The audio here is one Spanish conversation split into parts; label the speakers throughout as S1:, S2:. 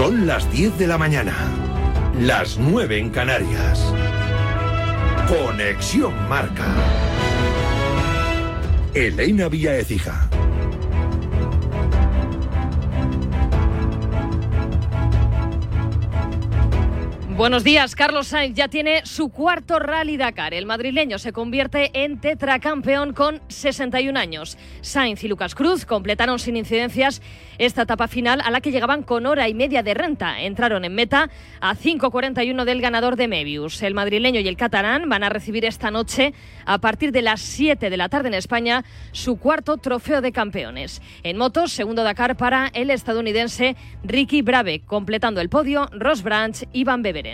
S1: Son las 10 de la mañana, las 9 en Canarias. Conexión Marca. Elena Vía Ecija.
S2: Buenos días, Carlos Sainz ya tiene su cuarto Rally Dakar. El madrileño se convierte en tetracampeón con 61 años. Sainz y Lucas Cruz completaron sin incidencias esta etapa final a la que llegaban con hora y media de renta. Entraron en meta a 5.41 del ganador de Mebius. El madrileño y el catalán van a recibir esta noche, a partir de las 7 de la tarde en España, su cuarto trofeo de campeones. En motos, segundo Dakar para el estadounidense Ricky Brave, completando el podio Ross Branch y Van Beveren.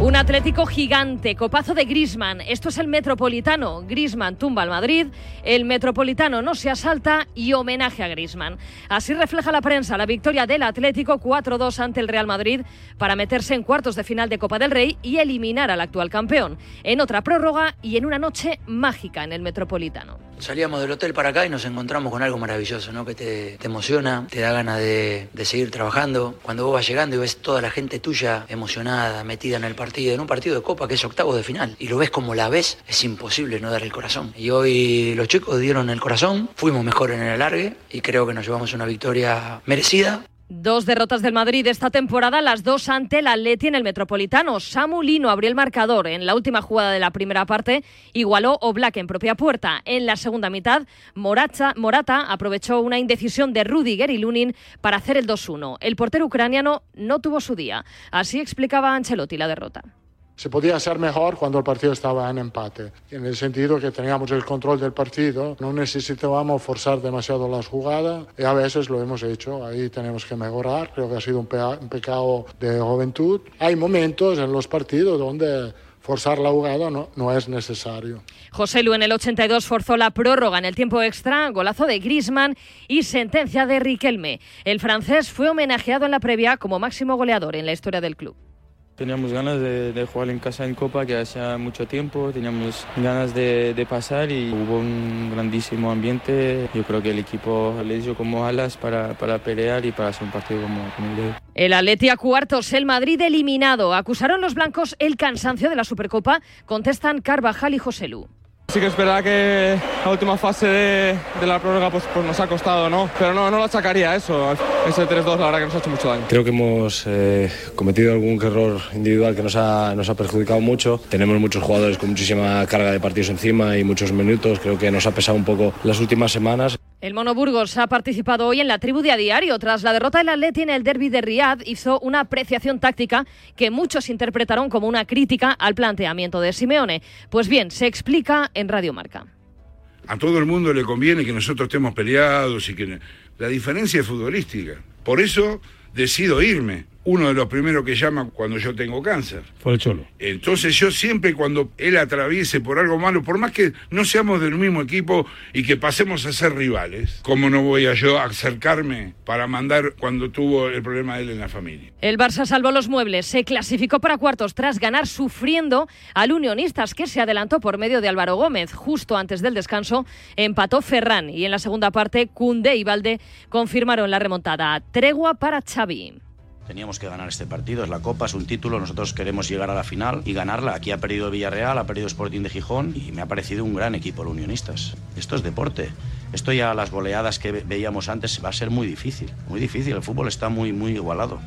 S2: Un Atlético gigante, copazo de Grisman. Esto es el Metropolitano. Grisman tumba al Madrid, el Metropolitano no se asalta y homenaje a Grisman. Así refleja la prensa la victoria del Atlético 4-2 ante el Real Madrid para meterse en cuartos de final de Copa del Rey y eliminar al actual campeón. En otra prórroga y en una noche mágica en el Metropolitano.
S3: Salíamos del hotel para acá y nos encontramos con algo maravilloso, ¿no? Que te, emociona, te da ganas de, seguir trabajando. Cuando vos vas llegando y ves toda la gente tuya emocionada, metida en el partido, en un partido de Copa que es octavo de final, y lo ves como la ves, es imposible no dar el corazón. Y hoy los chicos dieron el corazón, fuimos mejor en el alargue y creo que nos llevamos una victoria merecida.
S2: Dos derrotas del Madrid esta temporada, las dos ante el Atleti en el Metropolitano. Samu Lino abrió el marcador en la última jugada de la primera parte, igualó Oblak en propia puerta. En la segunda mitad, Morata, Morata aprovechó una indecisión de Rudiger y Lunin para hacer el 2-1. El portero ucraniano no tuvo su día. Así explicaba Ancelotti la derrota.
S4: Se podía hacer mejor cuando el partido estaba en empate, en el sentido que teníamos el control del partido, no necesitábamos forzar demasiado las jugadas y a veces lo hemos hecho, ahí tenemos que mejorar, creo que ha sido un, pecado de juventud. Hay momentos en los partidos donde forzar la jugada no, no es necesario.
S2: José Lu en el 82 forzó la prórroga en el tiempo extra, golazo de Griezmann y sentencia de Riquelme. El francés fue homenajeado en la previa como máximo goleador en la historia del club.
S5: Teníamos ganas de, jugar en casa en Copa, que hacía mucho tiempo, teníamos ganas de, pasar y hubo un grandísimo ambiente. Yo creo que el equipo le dio como alas para, para pelear y para hacer un partido como, el de hoy.
S2: El Atleti a cuartos, el Madrid eliminado. Acusaron los blancos el cansancio de la Supercopa, contestan Carvajal y José Lu.
S6: Sí que es verdad que la última fase de, la prórroga pues, pues nos ha costado, ¿no? Pero no, no lo sacaría eso. Ese 3-2 la verdad que nos ha hecho mucho daño.
S7: Creo que hemos eh, cometido algún error individual que nos ha, nos ha perjudicado mucho. Tenemos muchos jugadores con muchísima carga de partidos encima y muchos minutos. Creo que nos ha pesado un poco las últimas semanas.
S2: El Mono Burgos ha participado hoy en la tribu de a diario. Tras la derrota del Atleti en el derby de Riad, hizo una apreciación táctica que muchos interpretaron como una crítica al planteamiento de Simeone. Pues bien, se explica en Radio Marca.
S8: A todo el mundo le conviene que nosotros estemos peleados y que la diferencia es futbolística. Por eso decido irme. Uno de los primeros que llama cuando yo tengo cáncer.
S9: Fue el Cholo.
S8: Entonces yo siempre cuando él atraviese por algo malo, por más que no seamos del mismo equipo y que pasemos a ser rivales, ¿cómo no voy a yo acercarme para mandar cuando tuvo el problema de él en la familia?
S2: El Barça salvó los muebles, se clasificó para cuartos tras ganar sufriendo al Unionistas que se adelantó por medio de Álvaro Gómez. Justo antes del descanso empató Ferran y en la segunda parte Cundé y Valde confirmaron la remontada. Tregua para Xavi.
S10: Teníamos que ganar este partido, es la Copa, es un título, nosotros queremos llegar a la final y ganarla. Aquí ha perdido Villarreal, ha perdido Sporting de Gijón y me ha parecido un gran equipo el Unionistas. Esto es deporte. Esto ya las goleadas que ve- veíamos antes va a ser muy difícil, muy difícil. El fútbol está muy, muy igualado.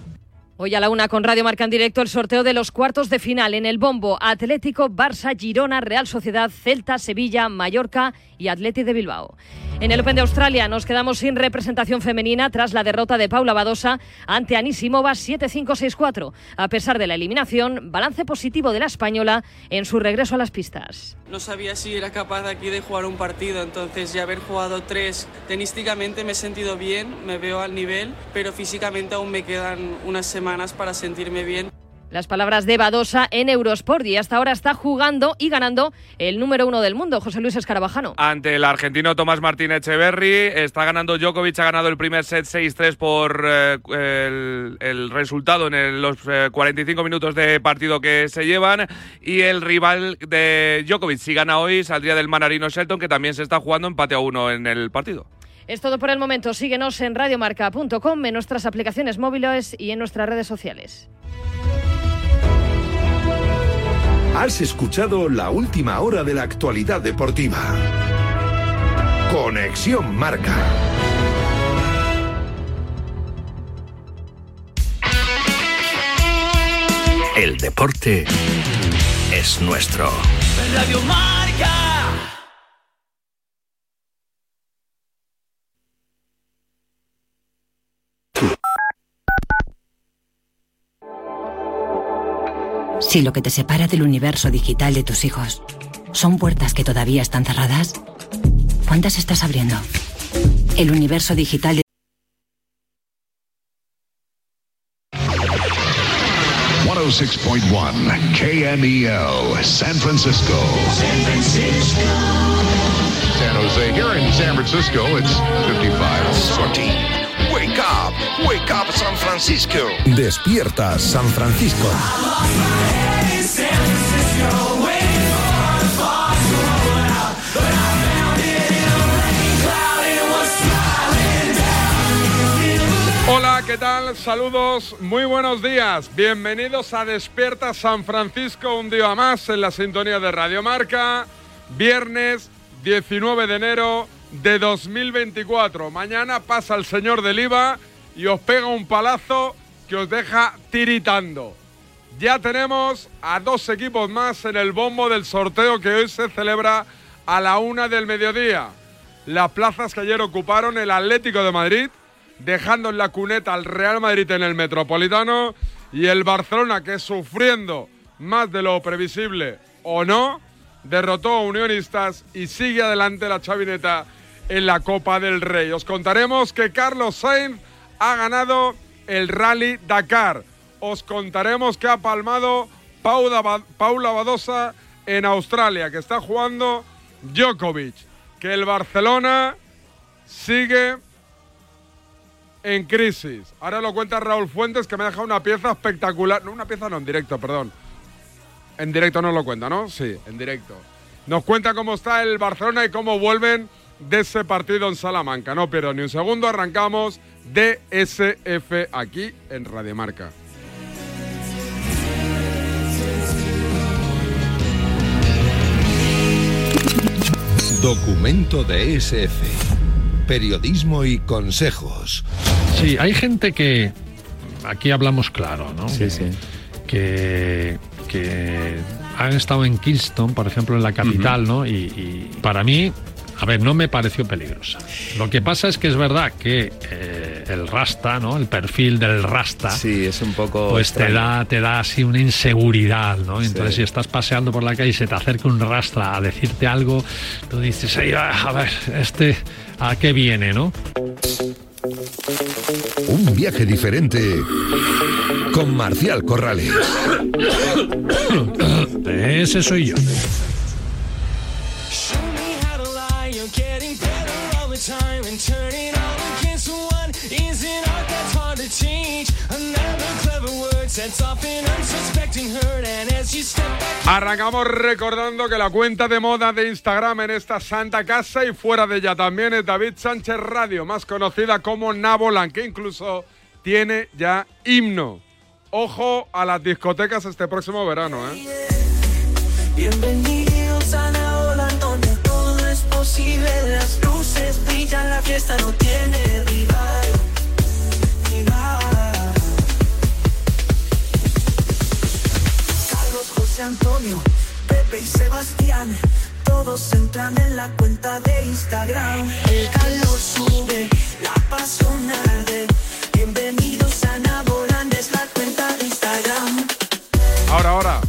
S2: Hoy a la una con Radio Marca en directo el sorteo de los cuartos de final en el bombo Atlético, Barça, Girona, Real Sociedad, Celta, Sevilla, Mallorca y Atleti de Bilbao. En el Open de Australia nos quedamos sin representación femenina tras la derrota de Paula Badosa ante Anisimova 7-5-6-4. A pesar de la eliminación, balance positivo de la española en su regreso a las pistas.
S11: No sabía si era capaz aquí de jugar un partido, entonces ya haber jugado tres tenísticamente me he sentido bien, me veo al nivel, pero físicamente aún me quedan unas semanas para sentirme bien.
S2: Las palabras de Badosa en Eurosport y hasta ahora está jugando y ganando el número uno del mundo, José Luis Escarabajano.
S12: Ante el argentino Tomás Martín Echeverry, está ganando Djokovic, ha ganado el primer set 6-3 por eh, el, el resultado en el- los eh, 45 minutos de partido que se llevan. Y el rival de Djokovic, si gana hoy, saldría del Manarino Shelton, que también se está jugando empate a uno en el partido.
S2: Es todo por el momento. Síguenos en radiomarca.com, en nuestras aplicaciones móviles y en nuestras redes sociales.
S1: Has escuchado la última hora de la actualidad deportiva. Conexión Marca. El deporte es nuestro.
S9: Radio Marca.
S13: Si lo que te separa del universo digital de tus hijos son puertas que todavía están cerradas, ¿cuántas estás abriendo? El universo digital de
S7: 106.1 KMEL, San Francisco. San Francisco. San Jose. Here in San Francisco, it's 55.
S1: Sorty. Wake up, wake up San Francisco. Despierta San Francisco.
S14: Hola, ¿qué tal? Saludos, muy buenos días. Bienvenidos a Despierta San Francisco, un día más en la sintonía de Radio Marca. Viernes 19 de enero de 2024. Mañana pasa el señor del IVA y os pega un palazo que os deja tiritando. Ya tenemos a dos equipos más en el bombo del sorteo que hoy se celebra a la una del mediodía. Las plazas que ayer ocuparon el Atlético de Madrid, dejando en la cuneta al Real Madrid en el Metropolitano y el Barcelona que sufriendo más de lo previsible o no, derrotó a Unionistas y sigue adelante la chavineta en la Copa del Rey. Os contaremos que Carlos Sainz ha ganado el Rally Dakar. Os contaremos que ha palmado Paula, Badosa en Australia, que está jugando Djokovic, que el Barcelona sigue en crisis. Ahora lo cuenta Raúl Fuentes, que me ha dejado una pieza espectacular. No, una pieza no, en directo, perdón. En directo no lo cuenta, ¿no? Sí, en directo. Nos cuenta cómo está el Barcelona y cómo vuelven de ese partido en Salamanca. No pierdo ni un segundo, arrancamos DSF aquí en Radio Marca.
S1: Documento de SF. Periodismo y consejos.
S15: Sí, hay gente que. Aquí hablamos claro, ¿no?
S5: Sí,
S15: que,
S5: sí.
S15: Que, que han estado en Kingston, por ejemplo, en la capital, ¿no? Y, y para mí, a ver, no me pareció peligrosa. Lo que pasa es que es verdad que eh, el rasta, ¿no? El perfil del rasta.
S5: Sí, es un poco.
S15: Pues te da, te da así una inseguridad, ¿no? Entonces,
S5: Sí.
S15: si estás paseando por la calle y se te acerca un rastra a decirte algo, tú dices, "Ay, a ver, este, ¿a qué viene, no?
S1: Un viaje diferente con Marcial Corrales.
S15: Ese soy yo.
S14: Arrancamos recordando que la cuenta de moda de Instagram en esta santa casa y fuera de ella también es David Sánchez Radio, más conocida como Nabolan, que incluso tiene ya himno. Ojo a las discotecas este próximo verano, ¿eh?
S9: Bienvenidos a la ola donde todo es posible. Las luces brillan, la fiesta no tiene Antonio, Pepe y Sebastián. Todos entran en la cuenta de Instagram. El calor sube, la pasión arde. Bienvenidos a Naboland, es la cuenta de Instagram.
S14: Ahora, ahora.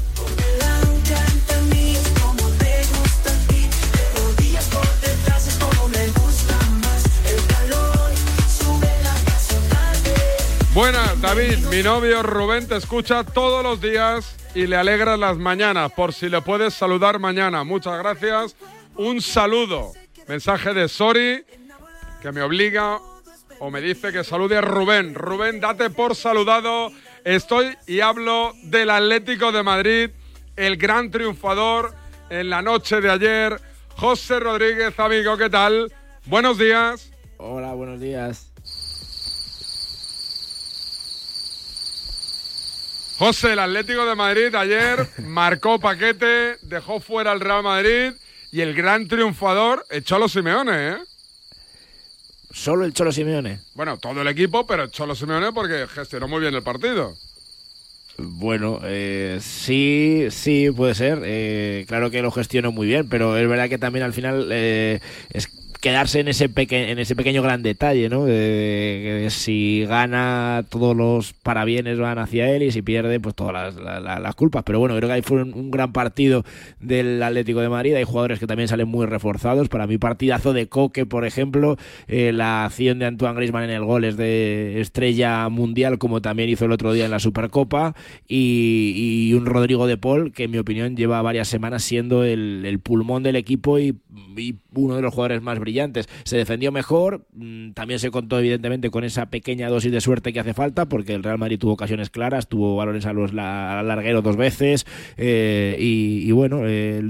S14: Buenas, David. Mi novio Rubén te escucha todos los días y le alegras las mañanas. Por si le puedes saludar mañana. Muchas gracias. Un saludo. Mensaje de Sorry que me obliga o me dice que salude a Rubén. Rubén, date por saludado. Estoy y hablo del Atlético de Madrid, el gran triunfador en la noche de ayer. José Rodríguez, amigo, ¿qué tal? Buenos días.
S16: Hola, buenos días.
S14: José, el Atlético de Madrid ayer marcó paquete, dejó fuera al Real Madrid y el gran triunfador, el Cholo Simeone, ¿eh?
S16: Solo el Cholo Simeone.
S14: Bueno, todo el equipo, pero el Cholo Simeone porque gestionó muy bien el partido.
S16: Bueno, eh, sí, sí, puede ser. Eh, claro que lo gestionó muy bien, pero es verdad que también al final eh, es quedarse en ese, en ese pequeño gran detalle, ¿no? De, si gana, todos los parabienes van hacia él y si pierde, pues todas las, culpas. Pero bueno, creo que ahí fue un, gran partido del Atlético de Madrid. Hay jugadores que también salen muy reforzados. Para mí, partidazo de Coque, por ejemplo, eh, la acción de Antoine Griezmann en el gol es de estrella mundial, como también hizo el otro día en la Supercopa. Y, un Rodrigo de Paul, que en mi opinión lleva varias semanas siendo el, pulmón del equipo y, y uno de los jugadores más brillantes se defendió mejor, mm, también se contó evidentemente con esa pequeña dosis de suerte que hace falta, porque el Real Madrid tuvo ocasiones claras, tuvo valores a los al larguero dos veces, eh, y, bueno,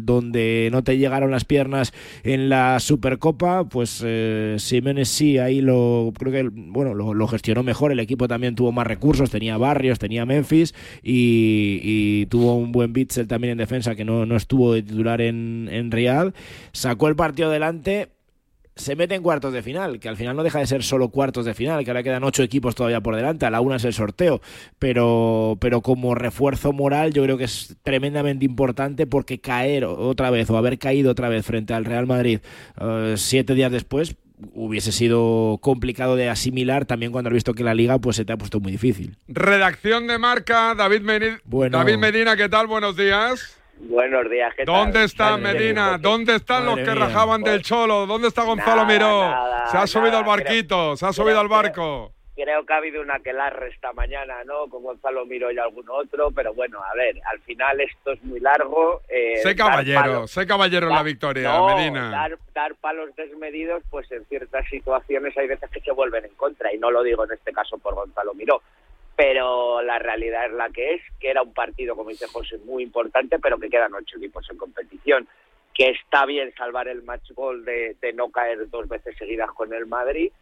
S16: donde no te llegaron las piernas en la Supercopa, pues eh, sí, ahí lo creo que bueno lo, gestionó mejor, el equipo también tuvo más recursos, tenía Barrios, tenía Memphis, y, tuvo un buen Bitzel también en defensa que no, no estuvo de titular en, en Real, sacó el partido adelante se mete en cuartos de final, que al final no deja de ser solo cuartos de final, que ahora quedan ocho equipos todavía por delante, a la una es el sorteo, pero, pero como refuerzo moral yo creo que es tremendamente importante porque caer otra vez o haber caído otra vez frente al Real Madrid eh, siete días después hubiese sido complicado de asimilar también cuando has visto que la liga pues se te ha puesto muy difícil.
S14: Redacción de marca, David, David Medina, ¿qué tal? Buenos días.
S17: Buenos días, ¿qué
S14: ¿Dónde está Medina? ¿Dónde están los que rajaban del Cholo? ¿Dónde está Gonzalo Miró? se ha subido al barquito, se ha subido al barco.
S17: Creo, que ha habido una que la esta mañana, ¿no? Con Gonzalo Miró y algún otro, pero bueno, a ver, al final esto es muy largo.
S14: Eh, sé caballero, sé caballero en la victoria, Medina.
S17: Dar, dar palos desmedidos, pues en ciertas situaciones hay veces que se vuelven en contra, y no lo digo en este caso por Gonzalo Miró pero la realidad es la que es, que era un partido, como dice José, muy importante, pero que quedan ocho equipos en competición, que está bien salvar el match ball de, no caer dos veces seguidas con el Madrid,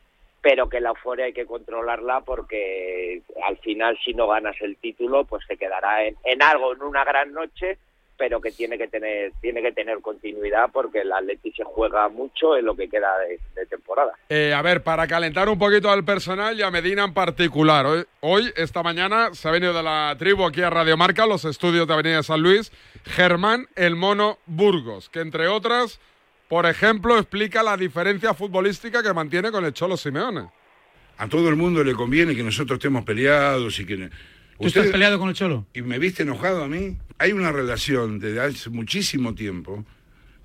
S17: pero que la euforia hay que controlarla porque al final si no ganas el título, pues se quedará en, en algo, en una gran noche, pero que tiene que tener tiene que tener continuidad porque el Atleti se juega mucho en lo que queda de, temporada.
S14: Eh, a ver, para calentar un poquito al personal y a Medina en particular, hoy, hoy, esta mañana, se ha venido de la tribu aquí a Radio Marca, los estudios de Avenida San Luis, Germán El Mono Burgos, que entre otras, por ejemplo, explica la diferencia futbolística que mantiene con el Cholo Simeone.
S8: A todo el mundo le conviene que nosotros estemos peleados y que
S18: ¿Tú estás peleado con el Cholo?
S8: ¿Y me viste enojado a mí? Hay una relación desde hace muchísimo tiempo.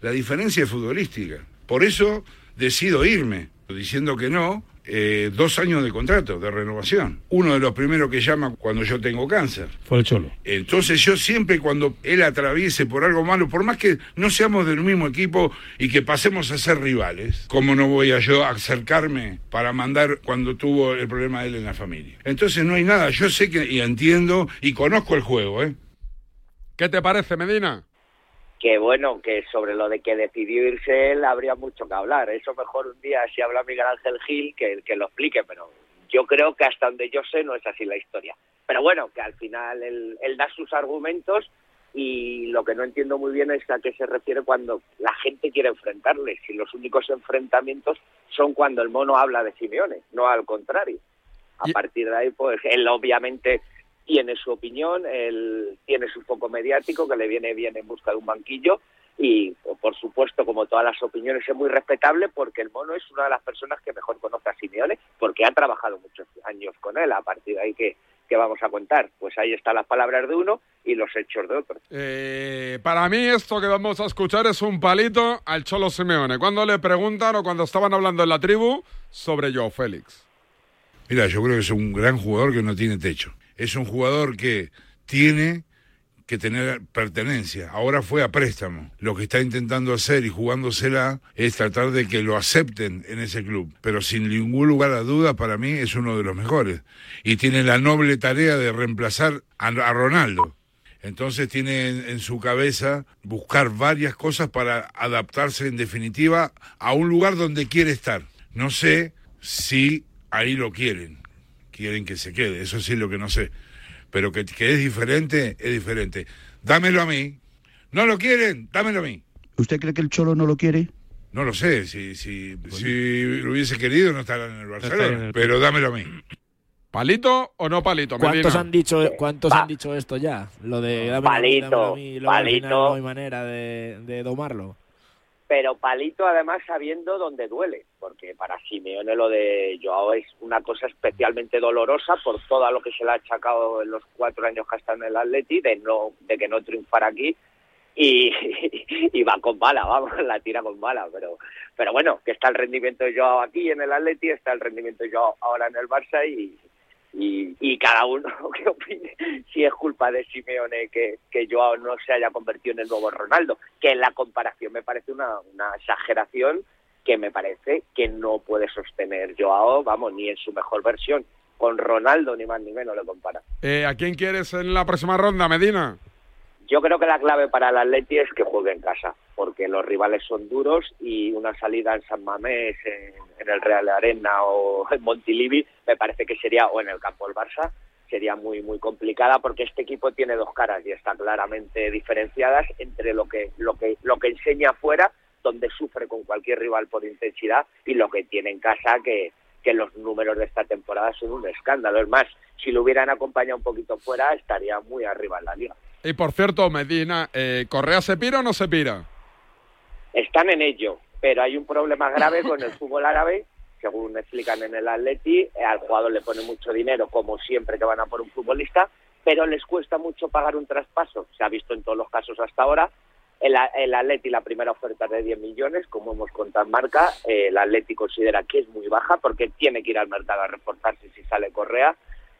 S8: La diferencia es futbolística. Por eso decido irme, diciendo que no, eh, dos años de contrato, de renovación. Uno de los primeros que llama cuando yo tengo cáncer.
S18: Fue el Cholo.
S8: Entonces yo siempre cuando él atraviese por algo malo, por más que no seamos del mismo equipo y que pasemos a ser rivales, ¿cómo no voy a yo acercarme para mandar cuando tuvo el problema de él en la familia? Entonces no hay nada, yo sé que y entiendo y conozco el juego, ¿eh?
S14: ¿Qué te parece, Medina?
S17: Que bueno, que sobre lo de que decidió irse él habría mucho que hablar. Eso mejor un día si habla Miguel Ángel Gil que, que lo explique, pero yo creo que hasta donde yo sé no es así la historia. Pero bueno, que al final él, él da sus argumentos y lo que no entiendo muy bien es a qué se refiere cuando la gente quiere enfrentarle, si los únicos enfrentamientos son cuando el mono habla de Simeone, no al contrario. A partir de ahí, pues él obviamente tiene su opinión, él tiene su foco mediático que le viene bien en busca de un banquillo y por supuesto como todas las opiniones es muy respetable porque el mono es una de las personas que mejor conoce a Simeone porque ha trabajado muchos años con él. A partir de ahí que, que vamos a contar pues ahí están las palabras de uno y los hechos de otro.
S14: Eh, para mí esto que vamos a escuchar es un palito al Cholo Simeone. Cuando le preguntan o cuando estaban hablando en la tribu sobre Joe Félix.
S8: Mira yo creo que es un gran jugador que no tiene techo es un jugador que tiene que tener pertenencia. Ahora fue a préstamo. Lo que está intentando hacer y jugándosela es tratar de que lo acepten en ese club. Pero sin ningún lugar a duda, para mí es uno de los mejores. Y tiene la noble tarea de reemplazar a, Ronaldo. Entonces tiene en, su cabeza buscar varias cosas para adaptarse en definitiva a un lugar donde quiere estar. No sé si ahí lo quieren, quieren que se quede, eso sí es lo que no sé. Pero que, que es diferente, es diferente. Dámelo a mí. ¿No lo quieren? Dámelo a mí.
S19: ¿Usted cree que el Cholo no lo quiere?
S8: No lo sé, si, si, si lo hubiese querido no estaría en el Barcelona, pero dámelo a mí.
S14: ¿Palito o no palito?
S16: ¿Cuántos han dicho cuántos han dicho esto ya? Lo de a mí, al final no hay manera de, de domarlo.
S17: Pero palito además sabiendo dónde duele, porque para Simeone lo de Joao es una cosa especialmente dolorosa por todo lo que se le ha achacado en los cuatro años que está en el Atleti, de no de que no triunfar aquí, y, y va con bala, vamos, la tira con bala, pero pero bueno, que está el rendimiento de Joao aquí en el Atleti, está el rendimiento de Joao ahora en el Barça y, y, y cada uno que opine si es culpa de Simeone que, que Joao no se haya convertido en el nuevo Ronaldo, que en la comparación me parece una, una exageración que me parece que no puede sostener Joao, vamos, ni en su mejor versión, con Ronaldo ni más ni menos le compara.
S14: Eh, ¿A quién quieres en la próxima ronda, Medina?
S17: Yo creo que la clave para el Atleti es que juegue en casa, porque los rivales son duros y una salida en San Mamés, en, en el Real Arena o en Montilivi, me parece que sería, o en el campo del Barça, sería muy muy complicada porque este equipo tiene dos caras y están claramente diferenciadas entre lo que lo que lo que enseña afuera, donde sufre con cualquier rival por intensidad, y lo que tiene en casa que que los números de esta temporada son un escándalo. Es más, si lo hubieran acompañado un poquito fuera, estaría muy arriba en la liga.
S14: Y por cierto, Medina, eh, ¿Correa se pira o no se pira?
S17: están en ello, pero hay un problema grave con el fútbol árabe, según explican en el Atleti, eh, al jugador le pone mucho dinero, como siempre que van a por un futbolista, pero les cuesta mucho pagar un traspaso. Se ha visto en todos los casos hasta ahora. El, el Atleti, la primera oferta de 10 millones, como hemos contado en marca, eh, el Atleti considera que es muy baja porque tiene que ir al mercado a reforzarse si sale Correa,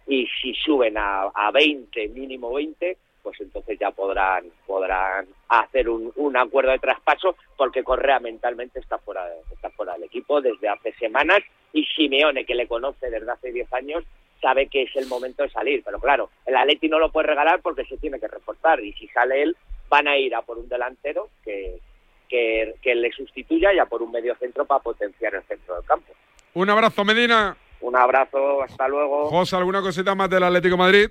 S17: y si suben a, a 20, mínimo 20, pues entonces ya podrán podrán hacer un, un acuerdo de traspaso porque Correa mentalmente está fuera está fuera del equipo desde hace semanas y Simeone que le conoce desde hace 10 años sabe que es el momento de salir pero claro el Atleti no lo puede regalar porque se tiene que reforzar y si sale él van a ir a por un delantero que que, que le sustituya y a por un medio centro para potenciar el centro del campo
S14: Un abrazo, Medina.
S17: un abrazo hasta luego
S14: José, ¿alguna cosita más del Atlético de Madrid?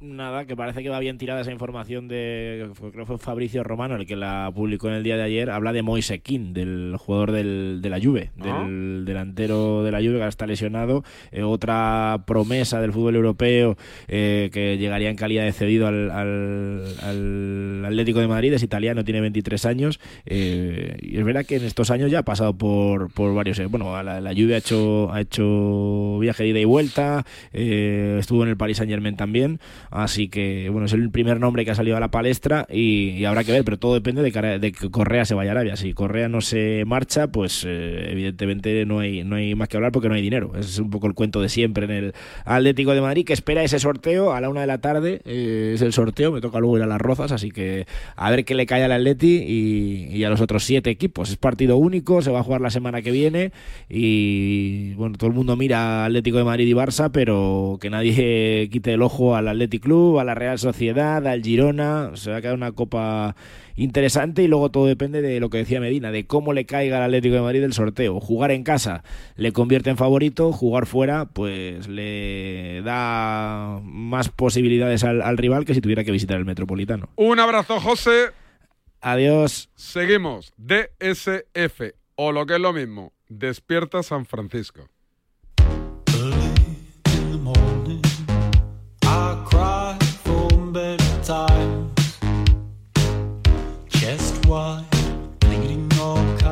S16: Nada, que parece que va bien tirada esa información de, creo que fue Fabricio Romano el que la publicó en el día de ayer, habla de Moise Kean, del jugador del, de la Juve,
S14: Ah.
S16: del delantero de la Juve que ahora está lesionado, Eh, otra promesa del fútbol europeo eh, que llegaría en calidad de cedido al, al- al Atlético de Madrid, es italiano, tiene 23 años, eh, y es verdad que en estos años ya ha pasado por, por varios, eh, bueno, la, la Juve ha hecho, ha hecho viaje de ida y vuelta, eh, estuvo en el Paris Saint Germain también, Así que, bueno, es el primer nombre que ha salido a la palestra y, habrá que ver, pero todo depende de, que Correa se vaya a Arabia. Si Correa no se marcha, pues eh, evidentemente no hay, no hay más que hablar porque no hay dinero. Ese es un poco el cuento de siempre en el Atlético de Madrid, que espera ese sorteo a la una de la tarde. eh, es el sorteo, me toca luego ir a las Rozas, así que a ver qué le cae al Atleti y, y a los otros siete equipos. Es partido único, se va a jugar la semana que viene y, bueno, todo el mundo mira Atlético de Madrid y Barça, pero que nadie quite el ojo al Athletic Club, a la Real Sociedad, al Girona. Se va a quedar una copa interesante y luego todo depende de lo que decía Medina, de cómo le caiga al Atlético de Madrid el sorteo. Jugar en casa le convierte en favorito, jugar fuera pues le da más posibilidades al, al rival que si tuviera que visitar el Metropolitano.
S14: Un abrazo, José.
S16: Adiós.
S14: Seguimos. DSF, o lo que es lo mismo, Despierta San Francisco.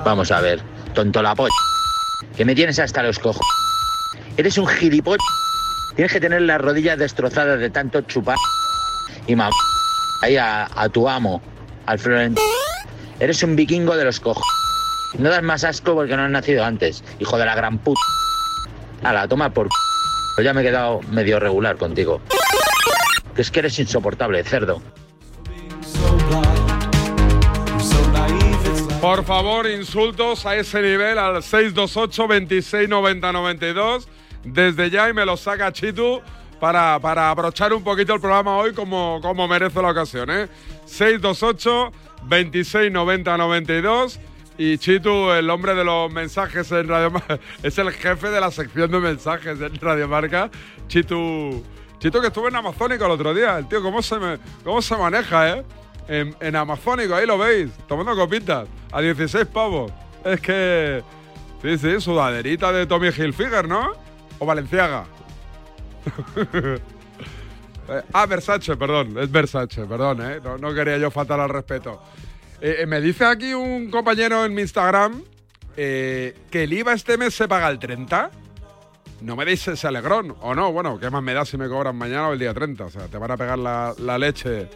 S20: Vamos a ver, tonto la polla. Que me tienes hasta los cojos. Eres un gilipollas. Tienes que tener las rodillas destrozadas de tanto chupar. Y ma... Ahí a, tu amo, al Florentino. Eres un vikingo de los cojos. No das más asco porque no has nacido antes, hijo de la gran puta. Ala, toma por... c***. Ya me he quedado medio regular contigo. Que es que eres insoportable, cerdo.
S14: Por favor, insultos a ese nivel al 628 26 90 92 desde ya y me lo saca Chitu para, para abrochar un poquito el programa hoy como, como merece la ocasión. ¿eh? 628 26 90 92 Y Chitu, el hombre de los mensajes en Radio Marca, es el jefe de la sección de mensajes en Radio Marca. Chitu, Chitu que estuvo en Amazónico el otro día. El tío, ¿cómo se, cómo se maneja, eh? En, en Amazónico, ahí lo veis, tomando copitas, a 16 pavos. Es que, sí, sí, sudaderita de Tommy Hilfiger, ¿no? O Valenciaga. Eh, ah, Versace, perdón, es Versace, perdón, ¿eh? No, no quería yo faltar al respeto. Eh, eh, me dice aquí un compañero en mi Instagram que el IVA este mes se paga el 30. No me deis ese alegrón, o no, bueno, ¿qué más me da si me cobran mañana o el día 30? O sea, te van a pegar la, la leche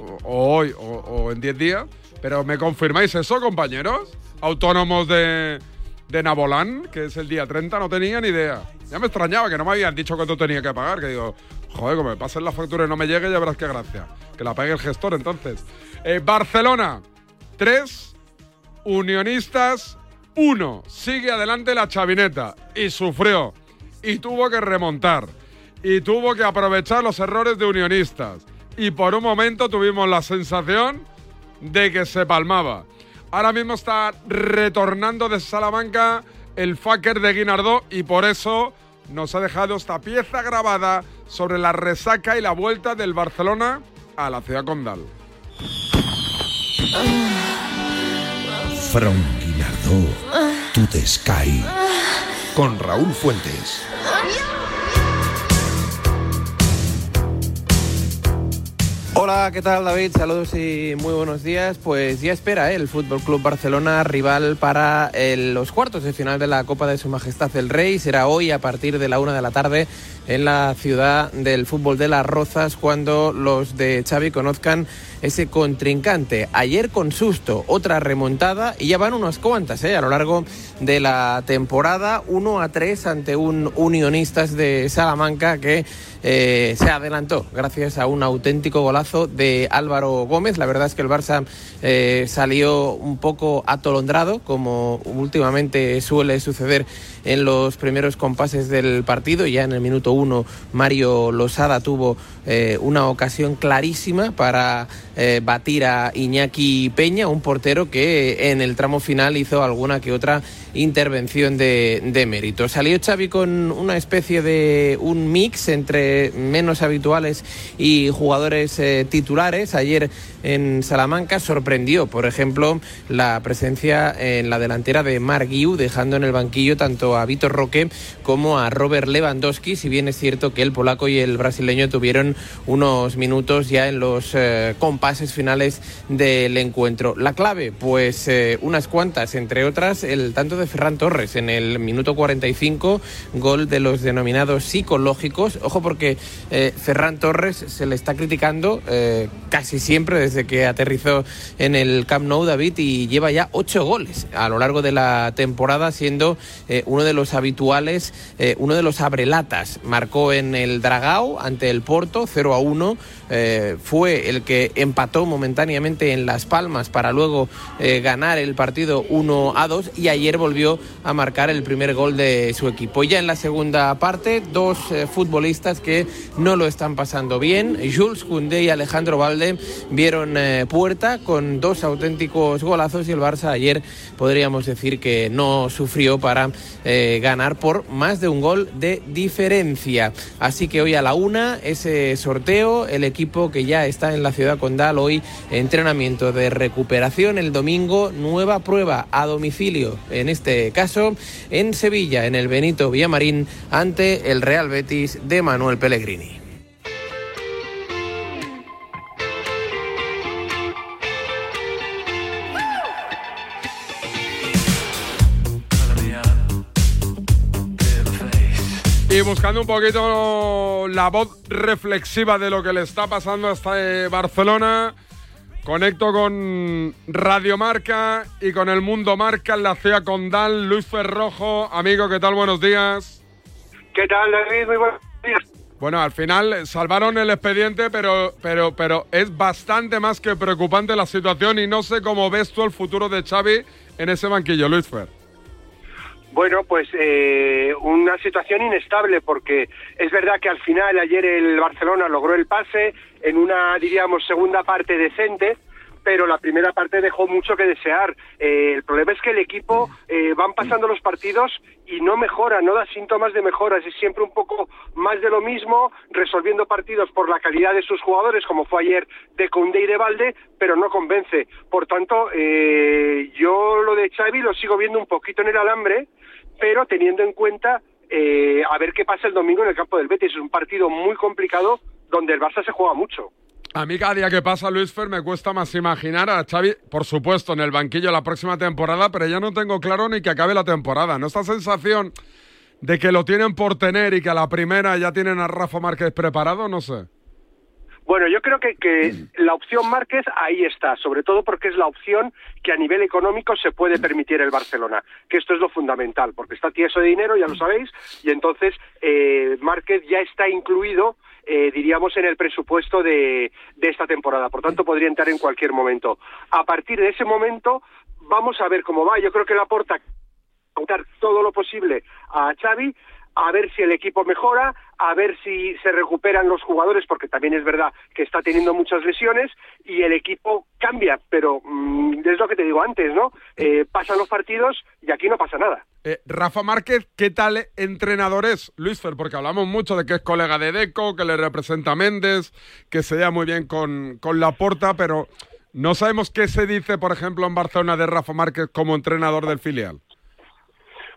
S14: o, hoy o, o en 10 días. Pero ¿me confirmáis eso, compañeros? Autónomos de, de Nabolán, que es el día 30, no tenía ni idea. Ya me extrañaba que no me habían dicho cuánto tenía que pagar, que digo, joder, como me pasen la factura y no me llegue, ya verás qué gracia. Que la pague el gestor entonces. Eh, Barcelona, 3, Unionistas, 1. Sigue adelante la chavineta y sufrió y tuvo que remontar y tuvo que aprovechar los errores de Unionistas. Y por un momento tuvimos la sensación de que se palmaba. Ahora mismo está retornando de Salamanca el fucker de Guinardó y por eso nos ha dejado esta pieza grabada sobre la resaca y la vuelta del Barcelona a la ciudad condal.
S1: From Guinardó to the Sky. Con Raúl Fuentes.
S21: Hola, ¿qué tal David? Saludos y muy buenos días. Pues ya espera ¿eh? el Fútbol Club Barcelona rival para el- los cuartos de final de la Copa de Su Majestad el Rey. Será hoy a partir de la una de la tarde en la ciudad del fútbol de las Rozas cuando los de Xavi conozcan ese contrincante. Ayer con susto, otra remontada y ya van unas cuantas ¿eh? a lo largo de la temporada. 1 a 3 ante un Unionistas de Salamanca que eh, se adelantó gracias a un auténtico golazo de Álvaro Gómez. La verdad es que el Barça eh, salió un poco atolondrado, como últimamente suele suceder en los primeros compases del partido. Ya en el minuto uno, Mario Losada tuvo eh, una ocasión clarísima para eh, batir a Iñaki Peña, un portero que en el tramo final hizo alguna que otra intervención de, de mérito. Salió Xavi con una especie de un mix entre menos habituales y jugadores eh, titulares. Ayer en Salamanca sorprendió, por ejemplo, la presencia en la delantera de Marc Guiu, dejando en el banquillo tanto a Vitor Roque como a Robert Lewandowski, si bien es cierto que el polaco y el brasileño tuvieron unos minutos ya en los eh, compases finales del encuentro. La clave, pues eh, unas cuantas, entre otras, el tanto de Ferran Torres en el minuto 45, gol de los denominados psicológicos. Ojo porque eh, Ferran Torres se le está criticando casi siempre desde que aterrizó en el Camp Nou, David, y lleva ya ocho goles a lo largo de la temporada, siendo uno de los habituales, uno de los abrelatas. Marcó en el Dragao ante el Porto 0 a 1. eh, fue el que empató momentáneamente en Las Palmas para luego eh, ganar el partido 1 a 2 y ayer volvió a marcar el primer gol de su equipo. Ya en la segunda parte, dos eh, futbolistas que no lo están pasando bien, Jules Koundé y Alejandro Valde, vieron puerta con dos auténticos golazos y el Barça ayer podríamos decir que no sufrió para ganar por más de un gol de diferencia. Así que hoy a la una ese sorteo, el equipo que ya está en la ciudad condal hoy entrenamiento de recuperación, el domingo nueva prueba a domicilio, en este caso en Sevilla, en el Benito Villamarín ante el Real Betis de Manuel Pellegrini.
S14: Y buscando un poquito la voz reflexiva de lo que le está pasando a este Barcelona, conecto con Radio Marca y con el Mundo Marca en la ciudad condal. Luis Ferrojo, amigo, ¿qué tal? Buenos días.
S22: ¿Qué tal, David? Muy buenos días.
S14: Bueno, al final salvaron el expediente, pero, pero, pero es bastante más que preocupante la situación y no sé cómo ves tú el futuro de Xavi en ese banquillo, Luis Fer.
S22: Bueno, pues eh, una situación inestable porque es verdad que al final ayer el Barcelona logró el pase en una, diríamos, segunda parte decente, pero la primera parte dejó mucho que desear. Eh, el problema es que el equipo eh, van pasando los partidos y no mejora, no da síntomas de mejoras, es siempre un poco más de lo mismo, resolviendo partidos por la calidad de sus jugadores, como fue ayer de Conde y de Valde, pero no convence. Por tanto, eh, yo lo de Xavi lo sigo viendo un poquito en el alambre, pero teniendo en cuenta eh, a ver qué pasa el domingo en el campo del Betis. Es un partido muy complicado donde el Barça se juega mucho.
S14: A mí cada día que pasa, Luis Fer, me cuesta más imaginar a Xavi, por supuesto, en el banquillo la próxima temporada, pero ya no tengo claro ni que acabe la temporada. ¿No? Esta sensación de que lo tienen por tener y que a la primera ya tienen a Rafa Márquez preparado, no sé.
S22: Bueno, yo creo que, que, la opción Márquez ahí está, sobre todo porque es la opción que a nivel económico se puede permitir el Barcelona, que esto es lo fundamental, porque está tieso de dinero, ya lo sabéis, y entonces eh, Márquez ya está incluido eh, diríamos, en el presupuesto de, de esta temporada. Por tanto, podría entrar en cualquier momento. A partir de ese momento, vamos a ver cómo va. Yo creo que la Porta contar todo lo posible a Xavi a ver si el equipo mejora, a ver si se recuperan los jugadores, porque también es verdad que está teniendo muchas lesiones y el equipo cambia, pero mm, es lo que te digo antes, ¿no? Eh, pasan los partidos y aquí no pasa nada.
S14: Eh, Rafa Márquez, ¿qué tal entrenador es, Luis Fer? Porque hablamos mucho de que es colega de Deco, que le representa a Méndez, que se lleva muy bien con, con Laporta, pero no sabemos qué se dice, por ejemplo, en Barcelona de Rafa Márquez como entrenador del filial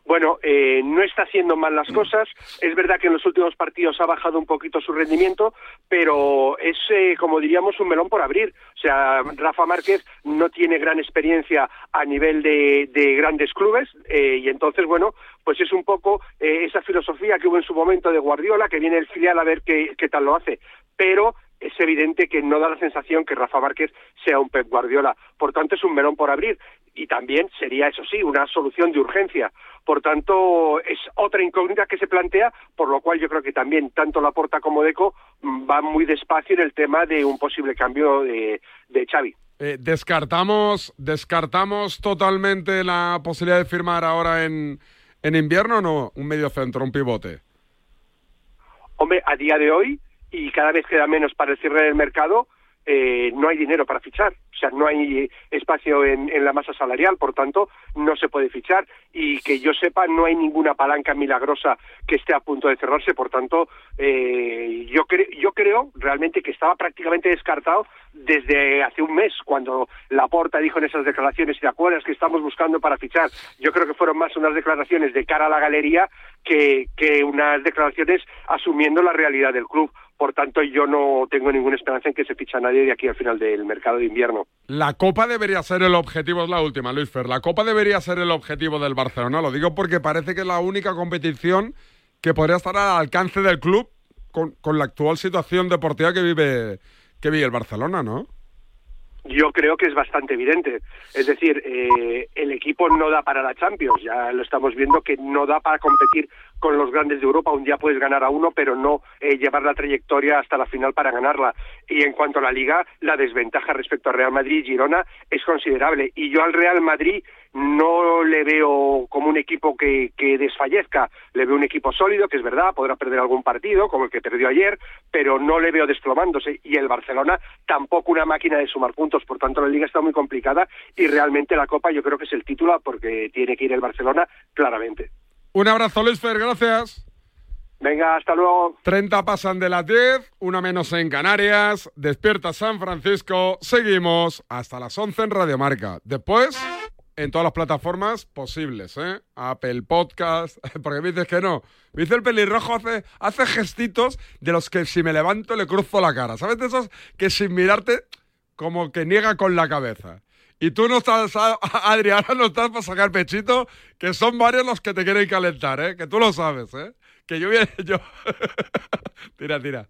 S22: bueno, eh, no está haciendo mal las cosas. Es verdad que en los últimos partidos ha bajado un poquito su rendimiento, pero es, eh, como diríamos, un melón por abrir. O sea, Rafa Márquez no tiene gran experiencia a nivel de, grandes clubes eh, y entonces, bueno, pues es un poco esa filosofía que hubo en su momento de Guardiola, que viene el filial a ver qué, qué tal lo hace. Pero es evidente que no da la sensación que Rafa Márquez sea un Pep Guardiola. Por tanto, es un melón por abrir y también sería, eso sí, una solución de urgencia. Por tanto, es otra incógnita que se plantea, por lo cual yo creo que también tanto Laporta como Deco van muy despacio en el tema de un posible cambio de, de Xavi.
S14: Eh, descartamos, descartamos totalmente la posibilidad de firmar ahora en, en invierno o no un medio centro, un pivote.
S22: Hombre, a día de hoy y cada vez queda menos para el cierre del mercado, eh, no hay dinero para fichar, o sea, no hay espacio en, la masa salarial, por tanto, no se puede fichar y que yo sepa, no hay ninguna palanca milagrosa que esté a punto de cerrarse, por tanto, eh, yo, yo creo realmente que estaba prácticamente descartado desde hace un mes, cuando Laporta dijo en esas declaraciones, ¿te acuerdas que estamos buscando para fichar? Yo creo que fueron más unas declaraciones de cara a la galería que unas declaraciones asumiendo la realidad del club. Por tanto, yo no tengo ninguna esperanza en que se ficha nadie de aquí al final del mercado de invierno.
S14: La Copa debería ser el objetivo, es la última, Luis Fer. La Copa debería ser el objetivo del Barcelona. Lo digo porque parece que es la única competición que podría estar al alcance del club con, con la actual situación deportiva que vive, que vive el Barcelona, ¿no?
S22: Yo creo que es bastante evidente. Es decir, eh, el equipo no da para la Champions. Ya lo estamos viendo que no da para competir con los grandes de Europa. Un día puedes ganar a uno, pero no eh, llevar la trayectoria hasta la final para ganarla. Y en cuanto a la Liga, la desventaja respecto a Real Madrid y Girona es considerable. Y yo al Real Madrid no le veo como un equipo que, que, desfallezca, le veo un equipo sólido, que es verdad, podrá perder algún partido, como el que perdió ayer, pero no le veo desplomándose. Y el Barcelona tampoco una máquina de sumar puntos, por tanto la liga está muy complicada y realmente la Copa yo creo que es el título porque tiene que ir el Barcelona claramente.
S14: Un abrazo, Luis Fer, gracias.
S22: Venga, hasta luego.
S14: 30 pasan de las 10, una menos en Canarias, despierta San Francisco, seguimos hasta las 11 en Radio Marca. Después en todas las plataformas posibles, ¿eh? Apple Podcast, porque me dices que no. Me dice el pelirrojo, hace, hace gestitos de los que si me levanto le cruzo la cara. ¿Sabes de esos que sin mirarte como que niega con la cabeza? Y tú no estás, Adriana, no estás para sacar pechito, que son varios los que te quieren calentar, ¿eh? Que tú lo sabes, ¿eh? Que yo... yo... tira, tira.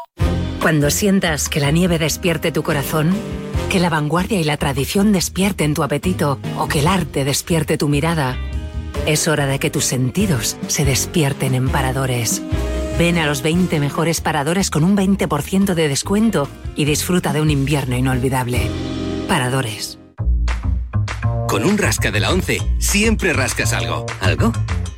S23: Cuando sientas que la nieve despierte tu corazón, que la vanguardia y la tradición despierten tu apetito o que el arte despierte tu mirada,
S13: Es hora de que tus sentidos se despierten en paradores. Ven a los 20 mejores paradores con un 20% de descuento y disfruta de un invierno inolvidable. Paradores.
S24: Con un rasca de la 11 siempre rascas algo. ¿Algo?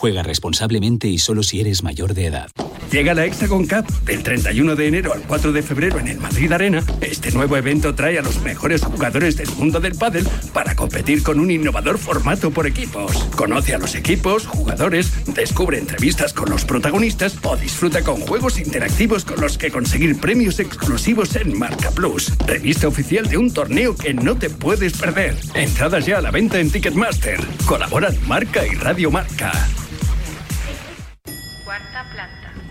S25: Juega responsablemente y solo si eres mayor de edad.
S26: Llega la Hexagon Cup del 31 de enero al 4 de febrero en el Madrid Arena. Este nuevo evento trae a los mejores jugadores del mundo del pádel para competir con un innovador formato por equipos. Conoce a los equipos, jugadores, descubre entrevistas con los protagonistas o disfruta con juegos interactivos con los que conseguir premios exclusivos en Marca Plus, revista oficial de un torneo que no te puedes perder. Entradas ya a la venta en Ticketmaster. Colaboran Marca y Radio Marca.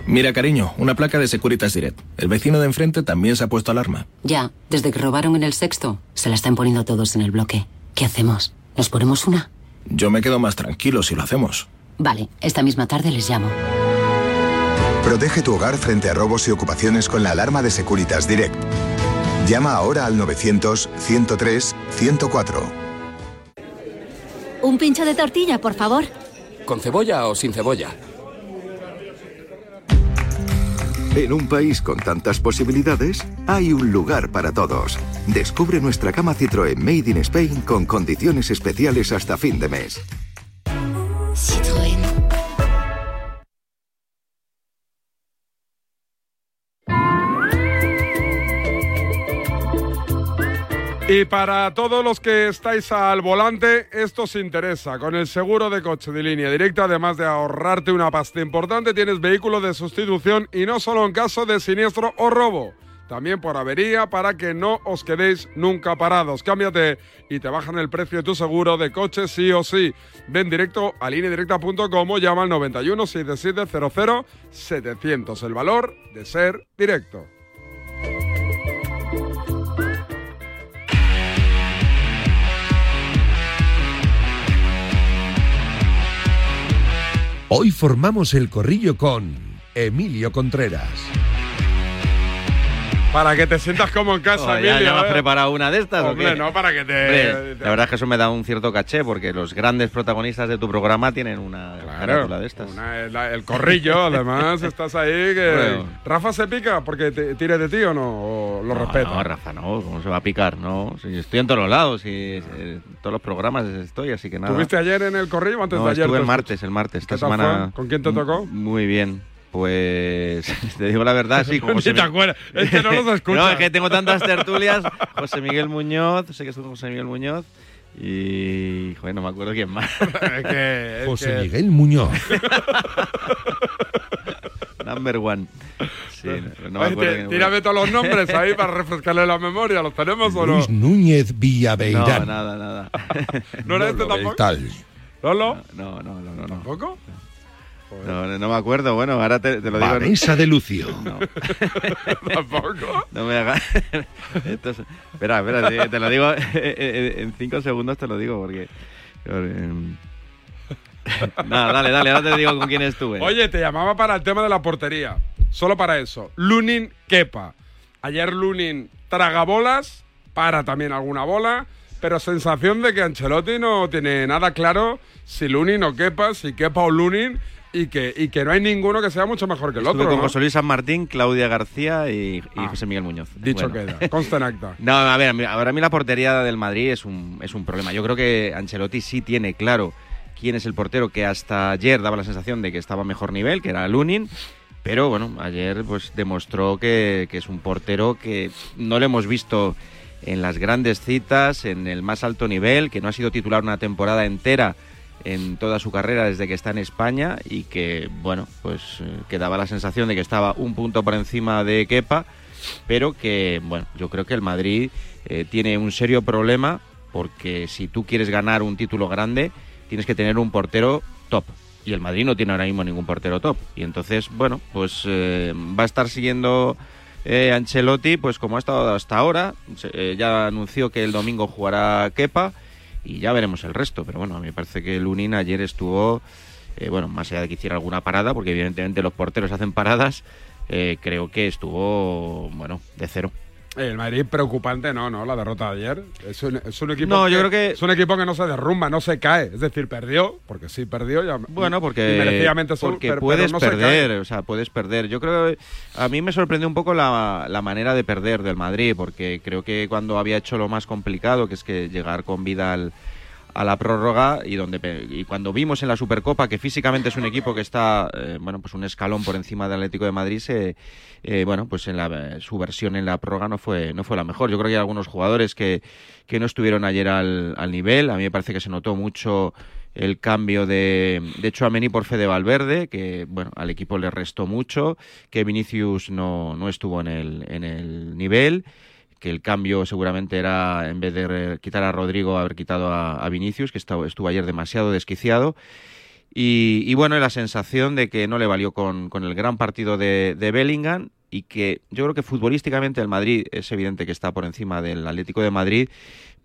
S27: Mira, cariño, una placa de Securitas Direct. El vecino de enfrente también se ha puesto alarma.
S23: Ya, desde que robaron en el sexto, se la están poniendo todos en el bloque. ¿Qué hacemos? ¿Nos ponemos una?
S27: Yo me quedo más tranquilo si lo hacemos.
S23: Vale, esta misma tarde les llamo.
S28: Protege tu hogar frente a robos y ocupaciones con la alarma de Securitas Direct. Llama ahora al 900-103-104.
S29: Un pincho de tortilla, por favor.
S30: ¿Con cebolla o sin cebolla?
S28: En un país con tantas posibilidades, hay un lugar para todos. Descubre nuestra cama Citroën Made in Spain con condiciones especiales hasta fin de mes.
S29: Citroën.
S14: Y para todos los que estáis al volante, esto os interesa. Con el seguro de coche de línea directa, además de ahorrarte una pasta importante, tienes vehículo de sustitución y no solo en caso de siniestro o robo. También por avería para que no os quedéis nunca parados. Cámbiate y te bajan el precio de tu seguro de coche sí o sí. Ven directo a lineadirecta.com o llama al 91 7700 700. El valor de ser directo.
S1: Hoy formamos el corrillo con Emilio Contreras.
S14: Para que te sientas como en casa,
S31: Oh, ya, ya me has
S14: ¿eh?
S31: preparado una de estas. ¿o
S14: Hombre,
S31: qué?
S14: no, para que te...
S31: Hombre, la verdad es que eso me da un cierto caché, porque los grandes protagonistas de tu programa tienen una carátula de estas.
S14: una- el, el corrillo, además, estás ahí que...
S31: Bueno.
S14: ¿Rafa se pica porque te, tire de ti o no? ¿O lo
S31: No,
S14: respeta?
S31: No, Rafa, no, ¿cómo se va a picar? No, si estoy en todos los lados, y en todos los programas estoy, así que nada.
S14: ¿Tuviste ayer en el corrillo o antes
S31: No,
S14: de ayer?
S31: estuve el
S14: Te-
S31: martes, el martes, esta
S14: ¿Qué tal
S31: semana.
S14: fue? ¿Con quién te tocó?
S31: Muy bien. Pues te digo la verdad, sí.
S14: Ni
S31: José
S14: te acuerdas, es que no los escuchas.
S31: no, es que tengo tantas tertulias. José Miguel Muñoz, sé que es José Miguel Muñoz. Y. Joder, no me acuerdo quién más.
S14: que- es
S1: José
S14: que-
S1: Miguel Muñoz.
S31: Number one. Sí, no, no me acuerdo
S14: tírame todos los nombres ahí para refrescarle la memoria. ¿Los tenemos o no?
S1: Luis Núñez
S31: No,
S1: Villaveirán.
S31: nada, nada.
S14: ¿No era este tampoco?
S1: tal.
S14: ¿Lolo?
S31: No, no, no, no.
S14: ¿Tampoco?
S31: No, no, no me acuerdo. Bueno, ahora te, te lo digo.
S1: Vanessa de Lucio.
S31: No.
S14: ¿Tampoco?
S31: No me hagas. Espera, espera, te, te lo digo en cinco segundos, te lo digo porque. em, Nada, dale, dale, ahora te digo con quién estuve.
S14: Oye, te llamaba para el tema de la portería. Solo para eso. Lunin Kepa. Ayer Lunin traga bolas, para también alguna bola, pero sensación de que Ancelotti no tiene nada claro si Lunin o Kepa, si Kepa o Lunin, y que, y que no hay ninguno que sea mucho mejor que el
S31: Estuve
S14: otro.
S31: con
S14: ¿no?
S31: José Luis San Martín, Claudia García y, y
S14: Ah,
S31: José Miguel Muñoz.
S14: Dicho
S31: Bueno.
S14: queda, consta en acta.
S31: No, a ver, ahora a mí la portería del Madrid es un, es un problema. Yo creo que Ancelotti sí tiene claro quién es el portero que hasta ayer daba la sensación de que estaba a mejor nivel, que era Lunin. Pero bueno, ayer pues demostró que, que es un portero que no lo hemos visto en las grandes citas, en el más alto nivel, que no ha sido titular una temporada entera en toda su carrera desde que está en España y que, bueno, pues eh, que daba la sensación de que estaba un punto por encima de Kepa, pero que, bueno, yo creo que el Madrid eh, tiene un serio problema porque si tú quieres ganar un título grande, tienes que tener un portero top. Y el Madrid no tiene ahora mismo ningún portero top. Y entonces, bueno, pues eh, va a estar siguiendo Ancelotti, pues como ha estado hasta ahora, ya anunció que el domingo jugará Kepa y ya veremos el resto. Pero bueno, a mí me parece que Lunin ayer estuvo, eh, bueno, más allá de que hiciera alguna parada, porque evidentemente los porteros hacen paradas, creo que estuvo, bueno, de cero.
S14: El Madrid preocupante, no, no, la derrota de ayer. Es un, equipo
S31: no, yo creo que...
S14: es un equipo que no se derrumba, no se cae. Es decir, perdió, porque sí perdió. Ya,
S31: bueno, porque, merecidamente porque puedes perder, o sea, puedes perder. Yo creo a mí me sorprendió un poco la, la manera de perder del Madrid, porque creo que cuando había hecho lo más complicado, que es que llegar con vida al a la prórroga y donde y cuando vimos en la Supercopa que físicamente es un equipo que está eh, bueno pues un escalón por encima del Atlético de Madrid se, eh, bueno pues en la, su versión en la prórroga no fue no fue la mejor. Yo creo que hay algunos jugadores que, que no estuvieron ayer al, al nivel. A mí me parece que se notó mucho el cambio de, de Chouameni por Fede Valverde, que bueno, al equipo le restó mucho, que Vinicius no, no estuvo en el, en el nivel que el cambio seguramente era, en vez de quitar a Rodrigo, haber quitado a, Vinicius, que estuvo, estuvo, ayer demasiado desquiciado. Y, bueno, la sensación de que no le valió con, con el gran partido de, de, Bellingham y que yo creo que futbolísticamente el Madrid es evidente que está por encima del Atlético de Madrid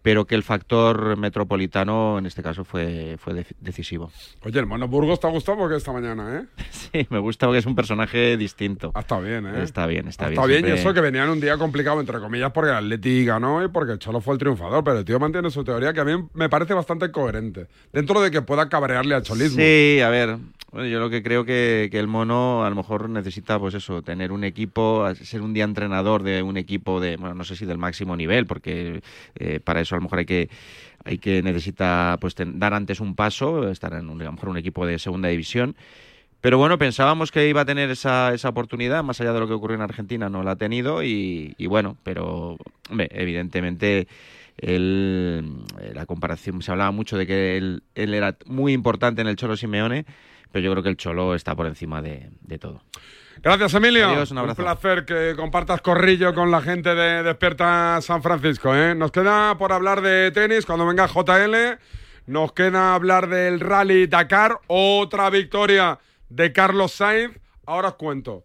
S31: pero que el factor metropolitano en este caso fue, fue decisivo.
S14: Oye, el Mono Burgos te ha gustado porque esta mañana, ¿eh?
S31: Sí, me gusta porque es un personaje distinto.
S14: Ah, está bien, ¿eh?
S31: Está bien, está bien.
S14: Está bien, y eso que venía en un día complicado, entre comillas, porque el Atleti ganó y porque el Cholo fue el triunfador, pero el tío mantiene su teoría que a mí me parece bastante coherente, dentro de que pueda cabrearle al cholismo.
S31: Sí, a ver, yo lo que creo que, que, el mono a lo mejor necesita, pues eso, tener un equipo, ser un día entrenador de un equipo de, bueno, no sé si del máximo nivel, porque eh, para eso a lo mejor hay que hay que necesita pues dar antes un paso, estar en un, a lo mejor un equipo de segunda división. Pero bueno, pensábamos que iba a tener esa, esa oportunidad, más allá de lo que ocurrió en Argentina, no la ha tenido y, bueno, pero evidentemente la comparación, se hablaba mucho de que él, él, era muy importante en el Cholo Simeone, pero yo creo que el Cholo está por encima de, de todo.
S14: Gracias, Emilio. un, placer que compartas corrillo con la gente de Despierta San Francisco. ¿eh? Nos queda por hablar de tenis cuando venga JL. Nos queda hablar del Rally Dakar. Otra victoria de Carlos Sainz. Ahora os cuento.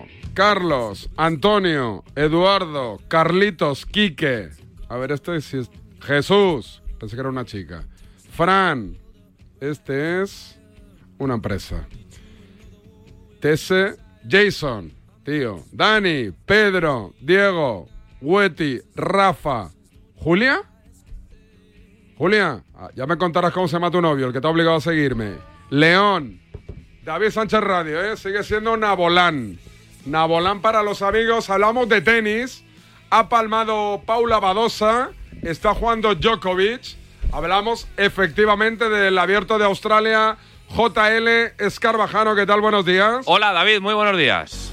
S14: Carlos, Antonio, Eduardo, Carlitos, Quique. A ver, este es Jesús. Pensé que era una chica. Fran. Este es una empresa. Tese, Jason, tío. Dani, Pedro, Diego, Weti, Rafa. ¿Julia? Julia, ah, ya me contarás cómo se llama tu novio, el que te ha obligado a seguirme. León, David Sánchez Radio, ¿eh? sigue siendo Nabolán. Nabolán para los amigos. Hablamos de tenis. Ha palmado Paula Badosa. Está jugando Djokovic. Hablamos efectivamente del abierto de Australia. JL Escarvajano, ¿qué tal? Buenos días.
S32: Hola David, muy buenos días.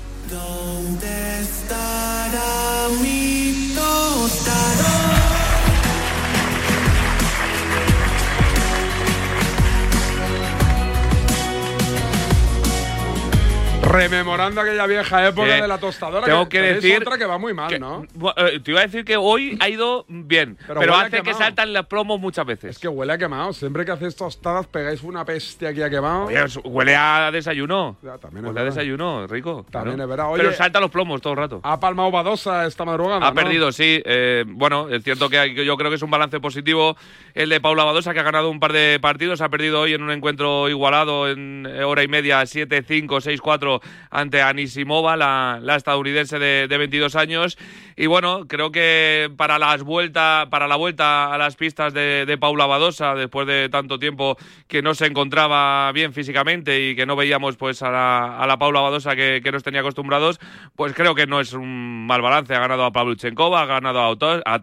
S14: Rememorando aquella vieja época de la tostadora.
S32: Tengo que, decir.
S14: otra que va muy mal, ¿no?
S32: Eh, te iba a decir que hoy ha ido bien. Pero, hace que saltan las promos muchas veces.
S14: Es que huele a quemado. Siempre que hacéis tostadas pegáis una peste aquí a quemado.
S32: Oye, huele a desayuno. también huele a desayuno, rico.
S14: También es
S32: verdad. pero salta los plomos todo el rato.
S14: Ha palmado Badosa esta madrugada.
S32: Ha perdido, sí. Eh, bueno, es cierto que yo creo que es un balance positivo el de Paula Badosa, que ha ganado un par de partidos. Ha perdido hoy en un encuentro igualado en hora y media, 7-5, 6-4 ante Anisimova, la, la estadounidense de, de, 22 años. Y bueno, creo que para las vuelta, para la vuelta a las pistas de, de, Paula Badosa, después de tanto tiempo que no se encontraba bien físicamente y que no veíamos pues a la, a la Paula Badosa que, que, nos tenía acostumbrados, pues creo que no es un mal balance. Ha ganado a Pavluchenkova, ha ganado a, a.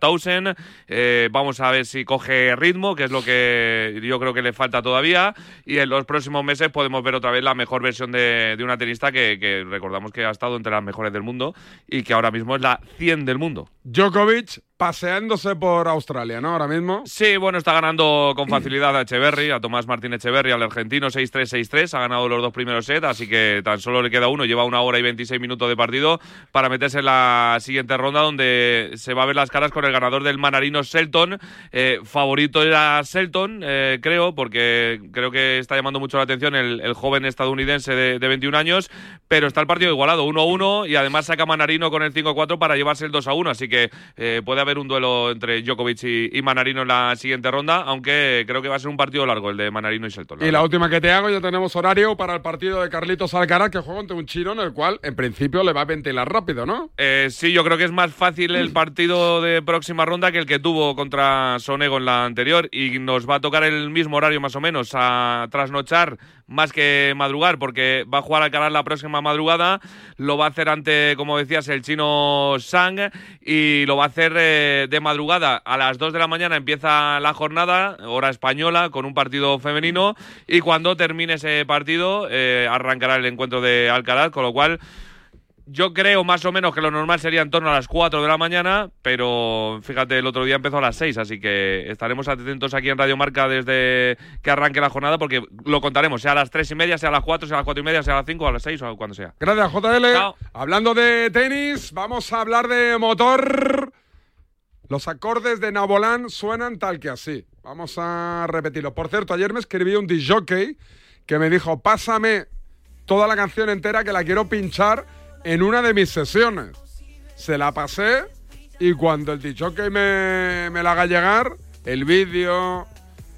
S32: Eh, vamos a ver si coge ritmo, que es lo que yo creo que le falta todavía. Y en los próximos meses podemos ver otra vez la mejor versión de, de una tenista que, que recordamos que ha estado entre las mejores del mundo y que ahora mismo es la 100 del mundo.
S14: Djokovic paseándose por Australia, ¿no? Ahora mismo.
S32: Sí, bueno, está ganando con facilidad a Echeverry, a Tomás Martín Echeverry, al argentino 6-3-6-3. Ha ganado los dos primeros sets, así que tan solo le queda uno. Lleva una hora y 26 minutos de partido para meterse en la siguiente ronda, donde se va a ver las caras con el ganador del Manarino Selton. Eh, favorito era Selton, eh, creo, porque creo que está llamando mucho la atención el, joven estadounidense de, 21 años. Pero está el partido igualado, 1-1, y además saca Manarino con el 5-4 para llevarse el 2-1. Así que eh, puede haber un duelo entre Djokovic y, Manarino en la siguiente ronda, aunque creo que va a ser un partido largo el de Manarino y Shelton.
S14: Y la última que te hago, ya tenemos horario para el partido de Carlitos Alcaraz, que juega ante un chino en el cual en principio le va a ventilar rápido, ¿no?
S32: Eh, sí, yo creo que es más fácil el partido de próxima ronda que el que tuvo contra Sonego en la anterior y nos va a tocar el mismo horario más o menos, a trasnochar más que madrugar, porque va a jugar Alcaraz la próxima madrugada, lo va a hacer ante, como decías, el chino Sang y lo va a hacer eh, de madrugada. A las 2 de la mañana empieza la jornada, hora española, con un partido femenino y cuando termine ese partido eh, arrancará el encuentro de Alcaraz, con lo cual yo creo más o menos que lo normal sería en torno a las 4 de la mañana, pero fíjate, el otro día empezó a las 6, así que estaremos atentos aquí en Radio Marca desde que arranque la jornada, porque lo contaremos, sea a las 3 y media, sea a las 4, sea a las 4 y media, sea a las 5, a las 6 o cuando sea.
S14: Gracias, JL. Hablando de tenis, vamos a hablar de motor. Los acordes de Nabolán suenan tal que así. Vamos a repetirlo. Por cierto, ayer me escribió un DJ que me dijo, pásame toda la canción entera que la quiero pinchar en una de mis sesiones. Se la pasé y cuando el que me, me la haga llegar, el vídeo,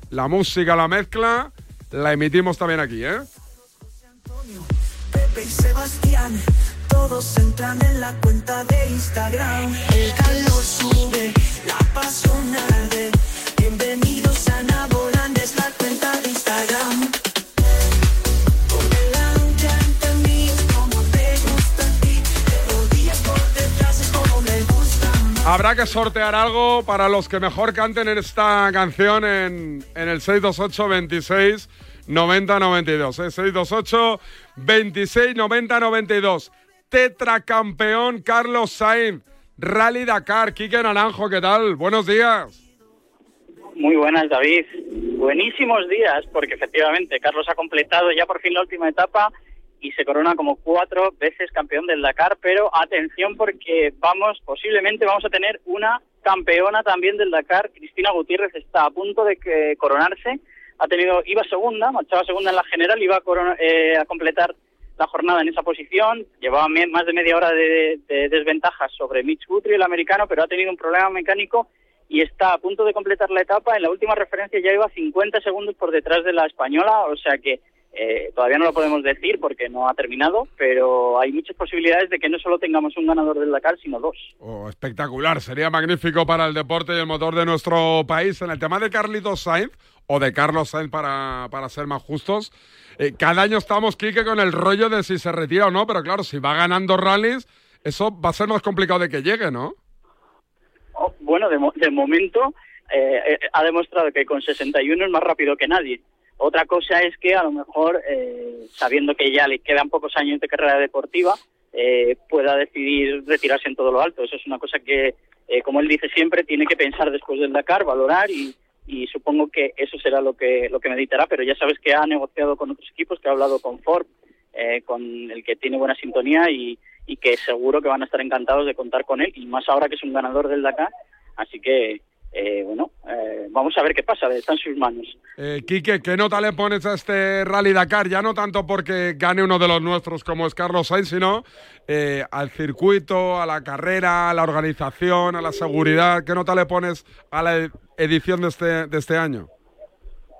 S14: la música, la mezcla, la emitimos también aquí, ¿eh?
S9: Todos entran en la cuenta de Instagram. El calor sube, la pasión arde. Bienvenidos a Naboland, es la cuenta de Instagram.
S14: Habrá que sortear algo para los que mejor canten en esta canción en, el 628 26 90 92. 628 26 90 92. Tetracampeón Carlos Sainz. Rally Dakar. Quique Naranjo, ¿qué tal? Buenos días.
S33: Muy buenas, David. Buenísimos días, porque efectivamente Carlos ha completado ya por fin la última etapa y se corona como cuatro veces campeón del Dakar, pero atención porque vamos, posiblemente vamos a tener una campeona también del Dakar, Cristina Gutiérrez está a punto de que coronarse, ha tenido, iba segunda, marchaba segunda en la general, iba a, eh, a completar la jornada en esa posición, llevaba más de media hora de, de desventajas sobre Mitch Guthrie, el americano, pero ha tenido un problema mecánico y está a punto de completar la etapa. En la última referencia ya iba 50 segundos por detrás de la española, o sea que eh, todavía no lo podemos decir porque no ha terminado, pero hay muchas posibilidades de que no solo tengamos un ganador del Dakar, sino dos.
S14: Oh, espectacular, sería magnífico para el deporte y el motor de nuestro país. En el tema de Carlitos Sainz, o de Carlos Sainz para, para ser más justos, eh, cada año estamos, Quique, con el rollo de si se retira o no, pero claro, si va ganando rallies, eso va a ser más complicado de que llegue, ¿no?
S33: Oh, bueno, de, de momento eh, ha demostrado que con 61 es más rápido que nadie. Otra cosa es que a lo mejor, eh, sabiendo que ya le quedan pocos años de carrera deportiva, eh, pueda decidir retirarse en todo lo alto. Eso es una cosa que, eh, como él dice siempre, tiene que pensar después del Dakar, valorar y, supongo que eso será lo que, lo que meditará. Pero ya sabes que ha negociado con otros equipos, que ha hablado con Ford, con el que tiene buena sintonía y, y que seguro que van a estar encantados de contar con él, y más ahora que es un ganador del Dakar. Así que eh, bueno, eh, vamos a ver qué pasa, está en sus manos.
S14: Eh, Quique, ¿qué nota le pones a este Rally Dakar? Ya no tanto porque gane uno de los nuestros como es Carlos Sainz, sino eh, al circuito, a la carrera, a la organización, a la seguridad. ¿Qué nota le pones a la edición de este, de este año?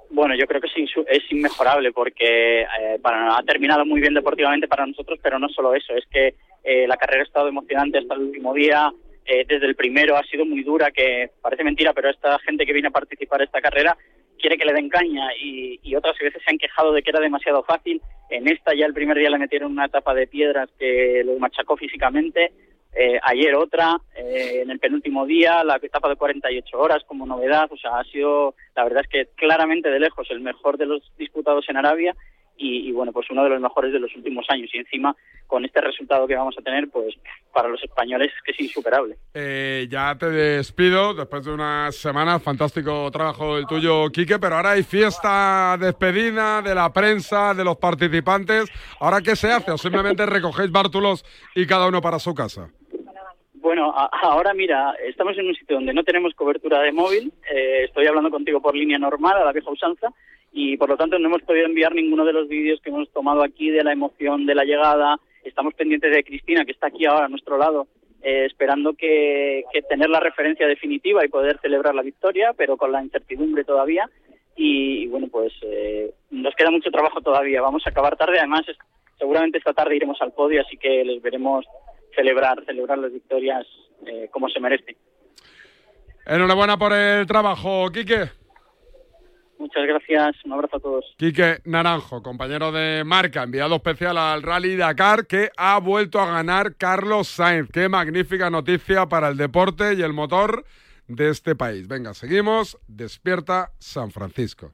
S33: Bueno, yo creo que es, es inmejorable porque ha terminado muy bien deportivamente para nosotros, pero no solo eso, es que la carrera ha estado emocionante hasta el último día, eh, desde el primero ha sido muy dura, que parece mentira, pero esta gente que viene a participar esta carrera quiere que le den caña y, otras veces se han quejado de que era demasiado fácil. En esta ya el primer día le metieron una etapa de piedras que lo machacó físicamente. Eh, ayer otra, eh, en el penúltimo día, la etapa de 48 horas como novedad. O sea, ha sido, la verdad es que claramente de lejos el mejor de los disputados en Arabia y, bueno, pues uno de los mejores de los últimos años. Y encima, con este resultado que vamos a tener, pues para los españoles es que es insuperable.
S14: Eh, ya te despido después de unas semanas, fantástico trabajo el tuyo, Quique, pero ahora hay fiesta despedida de la prensa, de los participantes. ¿Ahora qué se hace? ¿O simplemente recogéis bártulos y cada uno para su casa?
S33: Bueno, ahora mira, estamos en un sitio donde no tenemos cobertura de móvil. Eh, estoy hablando contigo por línea normal, a la vieja usanza, y por lo tanto no hemos podido enviar ninguno de los vídeos que hemos tomado aquí de la emoción de la llegada. Estamos pendientes de Cristina, que está aquí ahora a nuestro lado, eh, esperando que, tener la referencia definitiva y poder celebrar la victoria, pero con la incertidumbre todavía. Y, bueno, pues eh, nos queda mucho trabajo todavía. Vamos a acabar tarde. Además, seguramente esta tarde iremos al podio, así que les veremos celebrar, celebrar las victorias eh, como se merece.
S14: Enhorabuena por el trabajo, Quique.
S33: Muchas gracias, un abrazo a todos.
S14: Quique Naranjo, compañero de marca, enviado especial al Rally Dakar, que ha vuelto a ganar Carlos Sainz. Qué magnífica noticia para el deporte y el motor de este país. Venga, seguimos. Despierta San Francisco.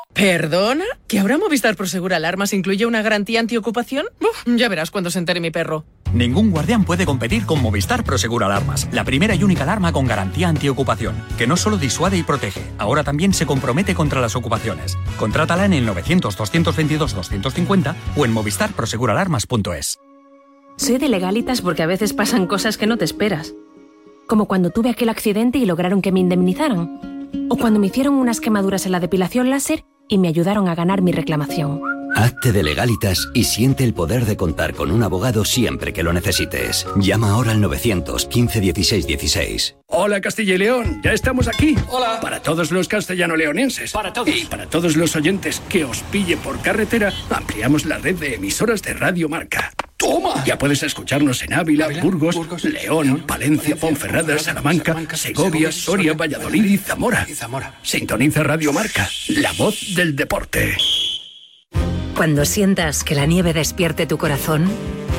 S34: ¿Perdona? ¿Que ahora Movistar Prosegur Alarmas incluye una garantía antiocupación? ya verás cuando se entere mi perro.
S35: Ningún guardián puede competir con Movistar Prosegur Alarmas, la primera y única alarma con garantía antiocupación, que no solo disuade y protege, ahora también se compromete contra las ocupaciones. Contrátala en el 900-222-250 o en movistarproseguralarmas.es.
S36: Soy de legalitas porque a veces pasan cosas que no te esperas. Como cuando tuve aquel accidente y lograron que me indemnizaran. O cuando me hicieron unas quemaduras en la depilación láser y me ayudaron a ganar mi reclamación.
S37: Hazte de legalitas y siente el poder de contar con un abogado siempre que lo necesites. Llama ahora al 915 16 16.
S26: Hola Castilla y León, ya estamos aquí. Hola. Para todos los castellano-leonenses. Para todos. Y para todos los oyentes que os pille por carretera, ampliamos la red de emisoras de Radio Marca. ¡Toma! Ya puedes escucharnos en Ávila, Burgos, León, Palencia, Ponferrada, Salamanca, Segovia, Soria, Valladolid y Zamora. Sintoniza Radio Marca, la voz del deporte.
S13: Cuando sientas que la nieve despierte tu corazón,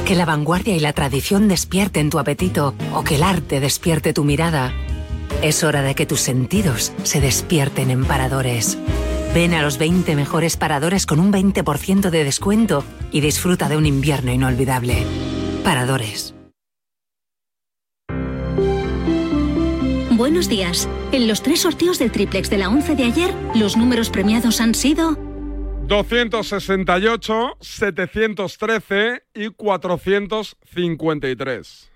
S13: que la vanguardia y la tradición despierten tu apetito o que el arte despierte tu mirada, es hora de que tus sentidos se despierten en paradores. Ven a los 20 mejores paradores con un 20% de descuento y disfruta de un invierno inolvidable. Paradores.
S29: Buenos días. En los tres sorteos del triplex de la 11 de ayer, los números premiados han sido
S14: 268, 713 y 453.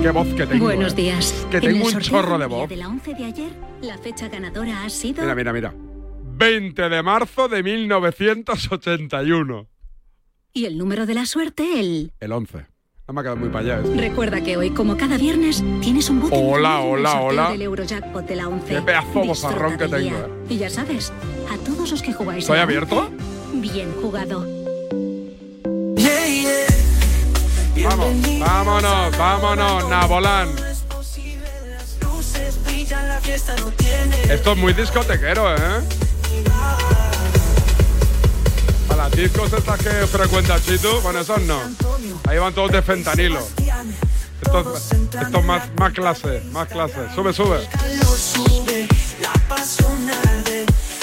S14: Qué voz que tengo.
S29: Buenos
S14: ¿eh?
S29: días.
S14: Que tengo un chorro de voz.
S29: De la 11 de ayer, la fecha ganadora ha sido
S14: Mira, mira, mira. 20 de marzo de 1981.
S29: Y el número de la suerte, el
S14: El 11. No me ha quedado muy para allá. esto.
S29: Recuerda que hoy, como cada viernes, tienes un bote
S14: Hola,
S29: en
S14: hola, hola.
S29: del Eurojackpot de la 11.
S14: Qué pedazo de bozarrón que tengo,
S29: día. Y ya sabes, a todos los que jugáis.
S14: ¿Estoy abierto?
S29: 11, Bien jugado.
S14: Vamos, vámonos, vámonos, Nabolán. Esto es muy discotequero, ¿eh? Las discos estas que frecuenta Chito, bueno, esos no. Ahí van todos de fentanilo. Esto, es- esto es más, más clase, más clase. Sube, sube.
S9: Sube, la pasión.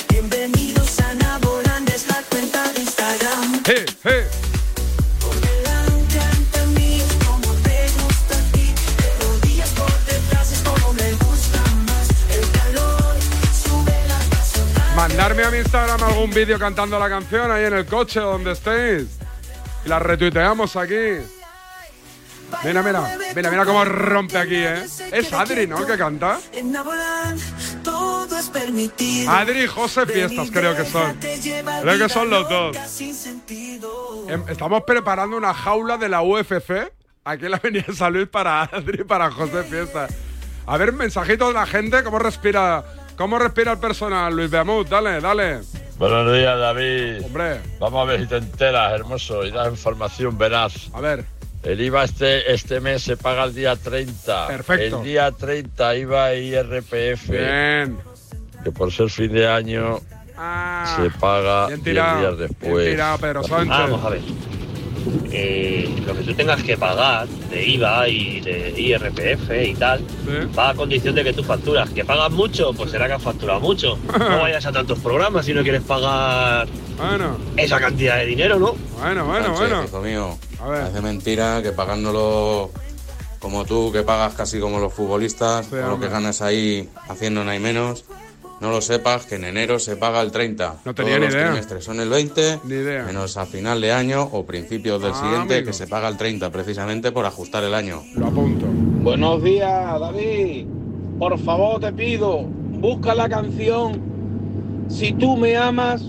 S9: Bienvenidos a Naboland, es la cuenta de Instagram.
S14: Hey, hey. Mandarme a mi Instagram algún vídeo cantando la canción ahí en el coche donde estéis. Y la retuiteamos aquí. Mira, mira, mira, mira cómo rompe aquí, ¿eh? Es Adri, ¿no? El que canta. Adri y José Fiestas creo que son. Creo que son los dos. Em, Estamos preparando una jaula de la UFC aquí la Avenida San para Adri y para José Fiestas. A ver, mensajito de la gente, ¿cómo respira, cómo respira el personal? Luis Beamut, dale, dale.
S38: Buenos días, David.
S14: Hombre.
S38: Vamos a ver si te enteras, hermoso, y das información veraz.
S14: A ver.
S39: El IVA este, este mes se paga el día 30.
S14: Perfecto.
S39: El día 30 IVA y IRPF.
S14: Bien.
S39: Que por ser fin de año
S14: Ah,
S39: se paga
S14: bien
S39: 10
S14: tirado,
S39: días
S14: bien
S39: después.
S14: tirado, Pedro Sánchez.
S38: Vamos a ver. Eh, lo que tú tengas que pagar de IVA y de IRPF y tal, va a condición de que tú facturas. ¿Que pagas mucho? Pues será que has facturado mucho. No vayas a tantos programas si no quieres pagar
S14: Bueno,
S38: esa cantidad de dinero, ¿no?
S14: bueno, bueno,
S40: Sánchez,
S14: bueno.
S40: hijo mío,
S14: A ver.
S40: parece mentira que pagándolo como tú, que pagas casi como los futbolistas, con lo que ganas ahí haciendo nada y menos, no lo sepas que en enero se paga el 30.
S14: No tenía
S40: Todos
S14: ni
S40: los
S14: idea.
S40: trimestres son el 20,
S14: Ni idea.
S40: menos a final de año o principios del
S14: Ah,
S40: siguiente,
S14: amigo.
S40: que se paga el 30, precisamente por ajustar el año.
S14: Lo apunto.
S41: Buenos días, David. Por favor, te pido, busca la canción Si tú me amas,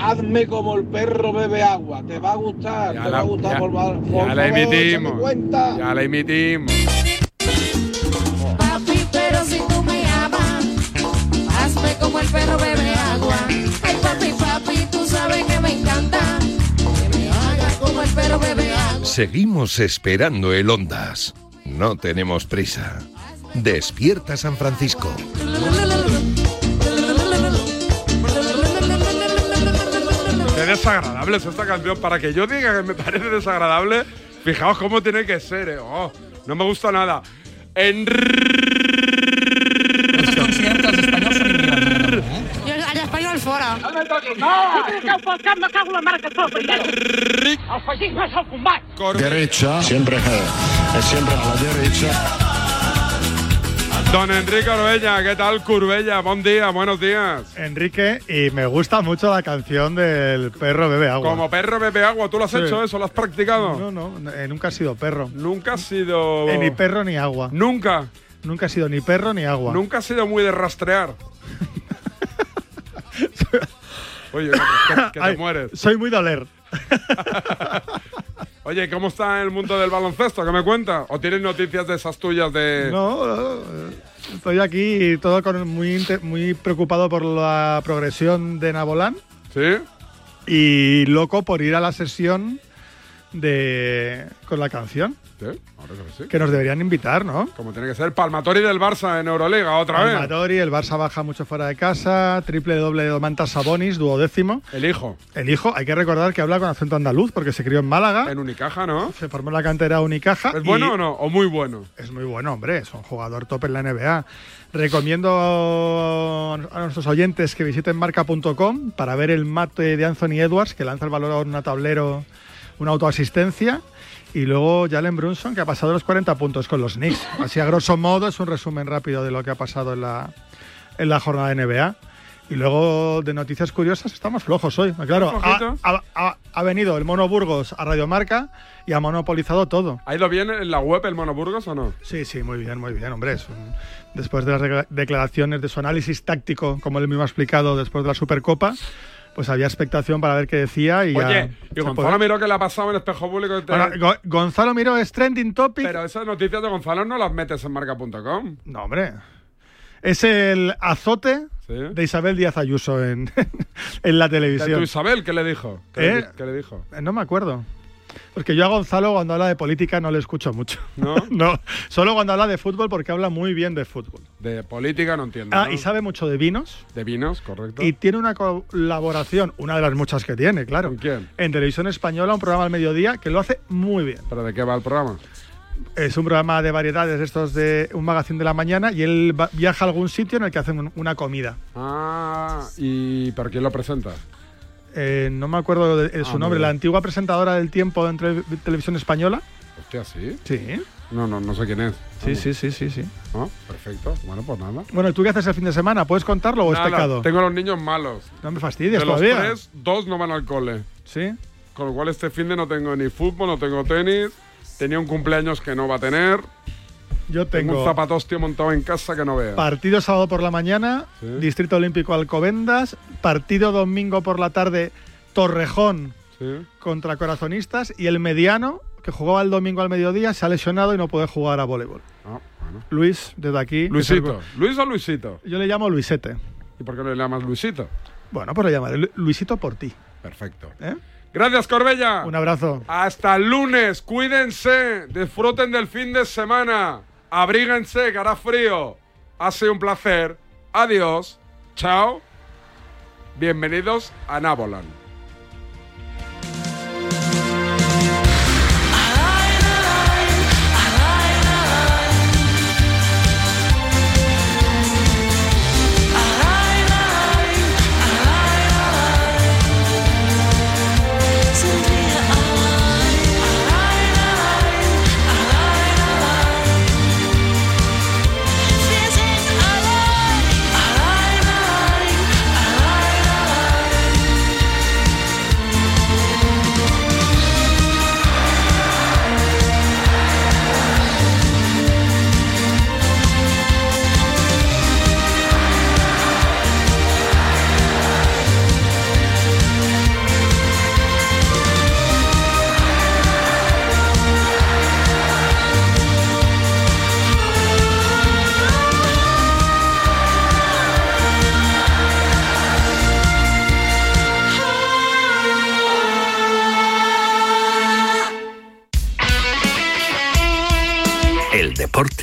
S41: hazme como el perro bebe agua. Te va a gustar,
S14: Ya
S41: te
S14: la-
S41: va a gustar
S14: ya-
S41: por, por
S14: Ya
S41: favor,
S14: la emitimos.
S41: cuenta.
S14: Ya la emitimos.
S1: Seguimos esperando el Ondas. No tenemos prisa. Despierta San Francisco.
S14: Qué desagradable es esta canción. Para que yo diga que me parece desagradable, fijaos cómo tiene que ser. eh. Oh, no me gusta nada. En...
S42: Yo al español fora.
S14: Derecha.
S43: Siempre, eh, siempre a la derecha.
S14: Don Enrique Orbella, ¿qué tal, Curbella? Buen día, buenos días.
S44: Enrique, y me gusta mucho la canción del perro bebe agua.
S14: Como perro bebe agua, ¿tú lo has
S44: Sí.
S14: hecho eso? ¿Lo has practicado?
S44: No, no, eh, nunca he sido perro.
S14: Nunca has sido.
S44: Eh, ni perro ni agua.
S14: Nunca.
S44: Nunca he sido ni perro ni agua.
S14: Nunca has sido muy de rastrear. Oye, que, que- que te
S44: Ay,
S14: mueres.
S44: Soy muy doler.
S14: Oye, ¿cómo está el mundo del baloncesto? ¿Qué me cuenta? ¿O tienes noticias de esas tuyas de.?
S44: No, no, eh, estoy aquí todo con muy, muy preocupado por la progresión de Nabolán.
S14: ¿Sí?
S44: Y loco por ir a la sesión de con la canción.
S14: Sí, ahora que sí.
S44: Que nos deberían invitar, ¿no?
S14: Como tiene que ser Palmatori del Barça en Euroliga, otra vez.
S44: Palmatori, el Barça baja mucho fuera de casa, triple doble de Domantas Sabonis, duodécimo.
S14: El hijo.
S44: El hijo, hay que recordar que habla con acento andaluz porque se crió en Málaga.
S14: En Unicaja, ¿no?
S44: Se formó en la cantera Unicaja.
S14: ¿Es bueno o no? ¿O muy bueno?
S44: Es muy bueno, hombre, es un jugador top en la NBA. Recomiendo a nuestros oyentes que visiten marca.com para ver el mate de Anthony Edwards, que lanza el valor en un tablero, una autoasistencia. Y luego Jalen Brunson, que ha pasado los 40 puntos con los Knicks. Así a grosso modo es un resumen rápido de lo que ha pasado en la, en la jornada de NBA. Y luego de noticias curiosas estamos flojos hoy. Claro, ha, ha- ha- ha venido el Mono Burgos a Radiomarca y ha monopolizado todo.
S14: ¿Ha ido bien en la web el Monoburgos o no?
S44: Sí, sí, muy bien, muy bien, hombre. Es un- después de las decla- declaraciones de su análisis táctico, como él mismo ha explicado después de la Supercopa, pues había expectación para ver qué decía y ya
S14: y Gonzalo
S44: puede-
S14: Miró que le ha pasado en espejo público. Te-
S44: Bueno, Go- Gonzalo Miró es trending topic.
S14: Pero esas noticias de Gonzalo no las metes en marca.com.
S44: No, hombre. Es el azote
S14: Sí.
S44: de Isabel Díaz Ayuso en, en la
S14: ¿De
S44: televisión.
S14: tu Isabel qué le dijo? ¿Qué, le,
S44: ¿Eh?
S14: di- qué le dijo?
S44: No me acuerdo. Porque yo a Gonzalo cuando habla de política no le escucho mucho.
S14: ¿No?
S44: no, solo cuando habla de fútbol porque habla muy bien de fútbol.
S14: De política no entiendo.
S44: Ah,
S14: ¿no?
S44: y sabe mucho de vinos.
S14: De vinos, correcto.
S44: Y tiene una colaboración, una de las muchas que tiene, claro.
S14: ¿Con quién?
S44: En televisión española, un programa al mediodía que lo hace muy bien.
S14: ¿Pero de qué va el programa?
S44: Es un programa de variedades, estos de un magazine de la mañana, y él va- viaja a algún sitio en el que hacen un- una comida.
S14: Ah, ¿y pero quién lo presenta?
S44: Eh, no me acuerdo de, de
S14: Ah,
S44: su nombre, la antigua presentadora del tiempo en tele- televisión española.
S14: Hostia, ¿sí?
S44: Sí.
S14: No, no, no sé quién es.
S44: Sí, sí, sí, sí, sí.
S14: Ah, perfecto. Bueno, pues nada.
S44: Bueno, ¿tú qué haces el fin de semana? ¿Puedes contarlo o es
S14: Nada,
S44: pecado?
S14: Tengo a los niños malos.
S44: No me fastidies
S14: de los
S44: todavía.
S14: tres, dos no van al cole.
S44: Sí.
S14: Con lo cual este fin de no tengo ni fútbol, no tengo tenis. Tenía un cumpleaños que no va a tener.
S44: Yo
S14: Tengo
S44: tengo
S14: un zapatostio montado en casa que no vea.
S44: partido sábado por la mañana,
S14: Sí.
S44: Distrito Olímpico Alcobendas, partido domingo por la tarde, Torrejón
S14: Sí.
S44: contra Corazonistas y el mediano, que jugaba el domingo al mediodía, se ha lesionado y no puede jugar a voleibol.
S14: Ah, bueno.
S35: Luis, desde aquí.
S14: Luisito. ¿Luis o Luisito?
S35: Yo le llamo Luisete.
S14: ¿Y por qué no le llamas Luisito?
S35: Bueno, pues le llamaré Lu- Luisito por ti.
S14: Perfecto.
S35: ¿Eh?
S9: Gracias, Corbella.
S44: Un abrazo.
S9: Hasta el lunes. Cuídense. Disfruten del fin de semana. Abríguense, que hará frío. Ha sido un placer. Adiós. Chao. Bienvenidos a Nabolan.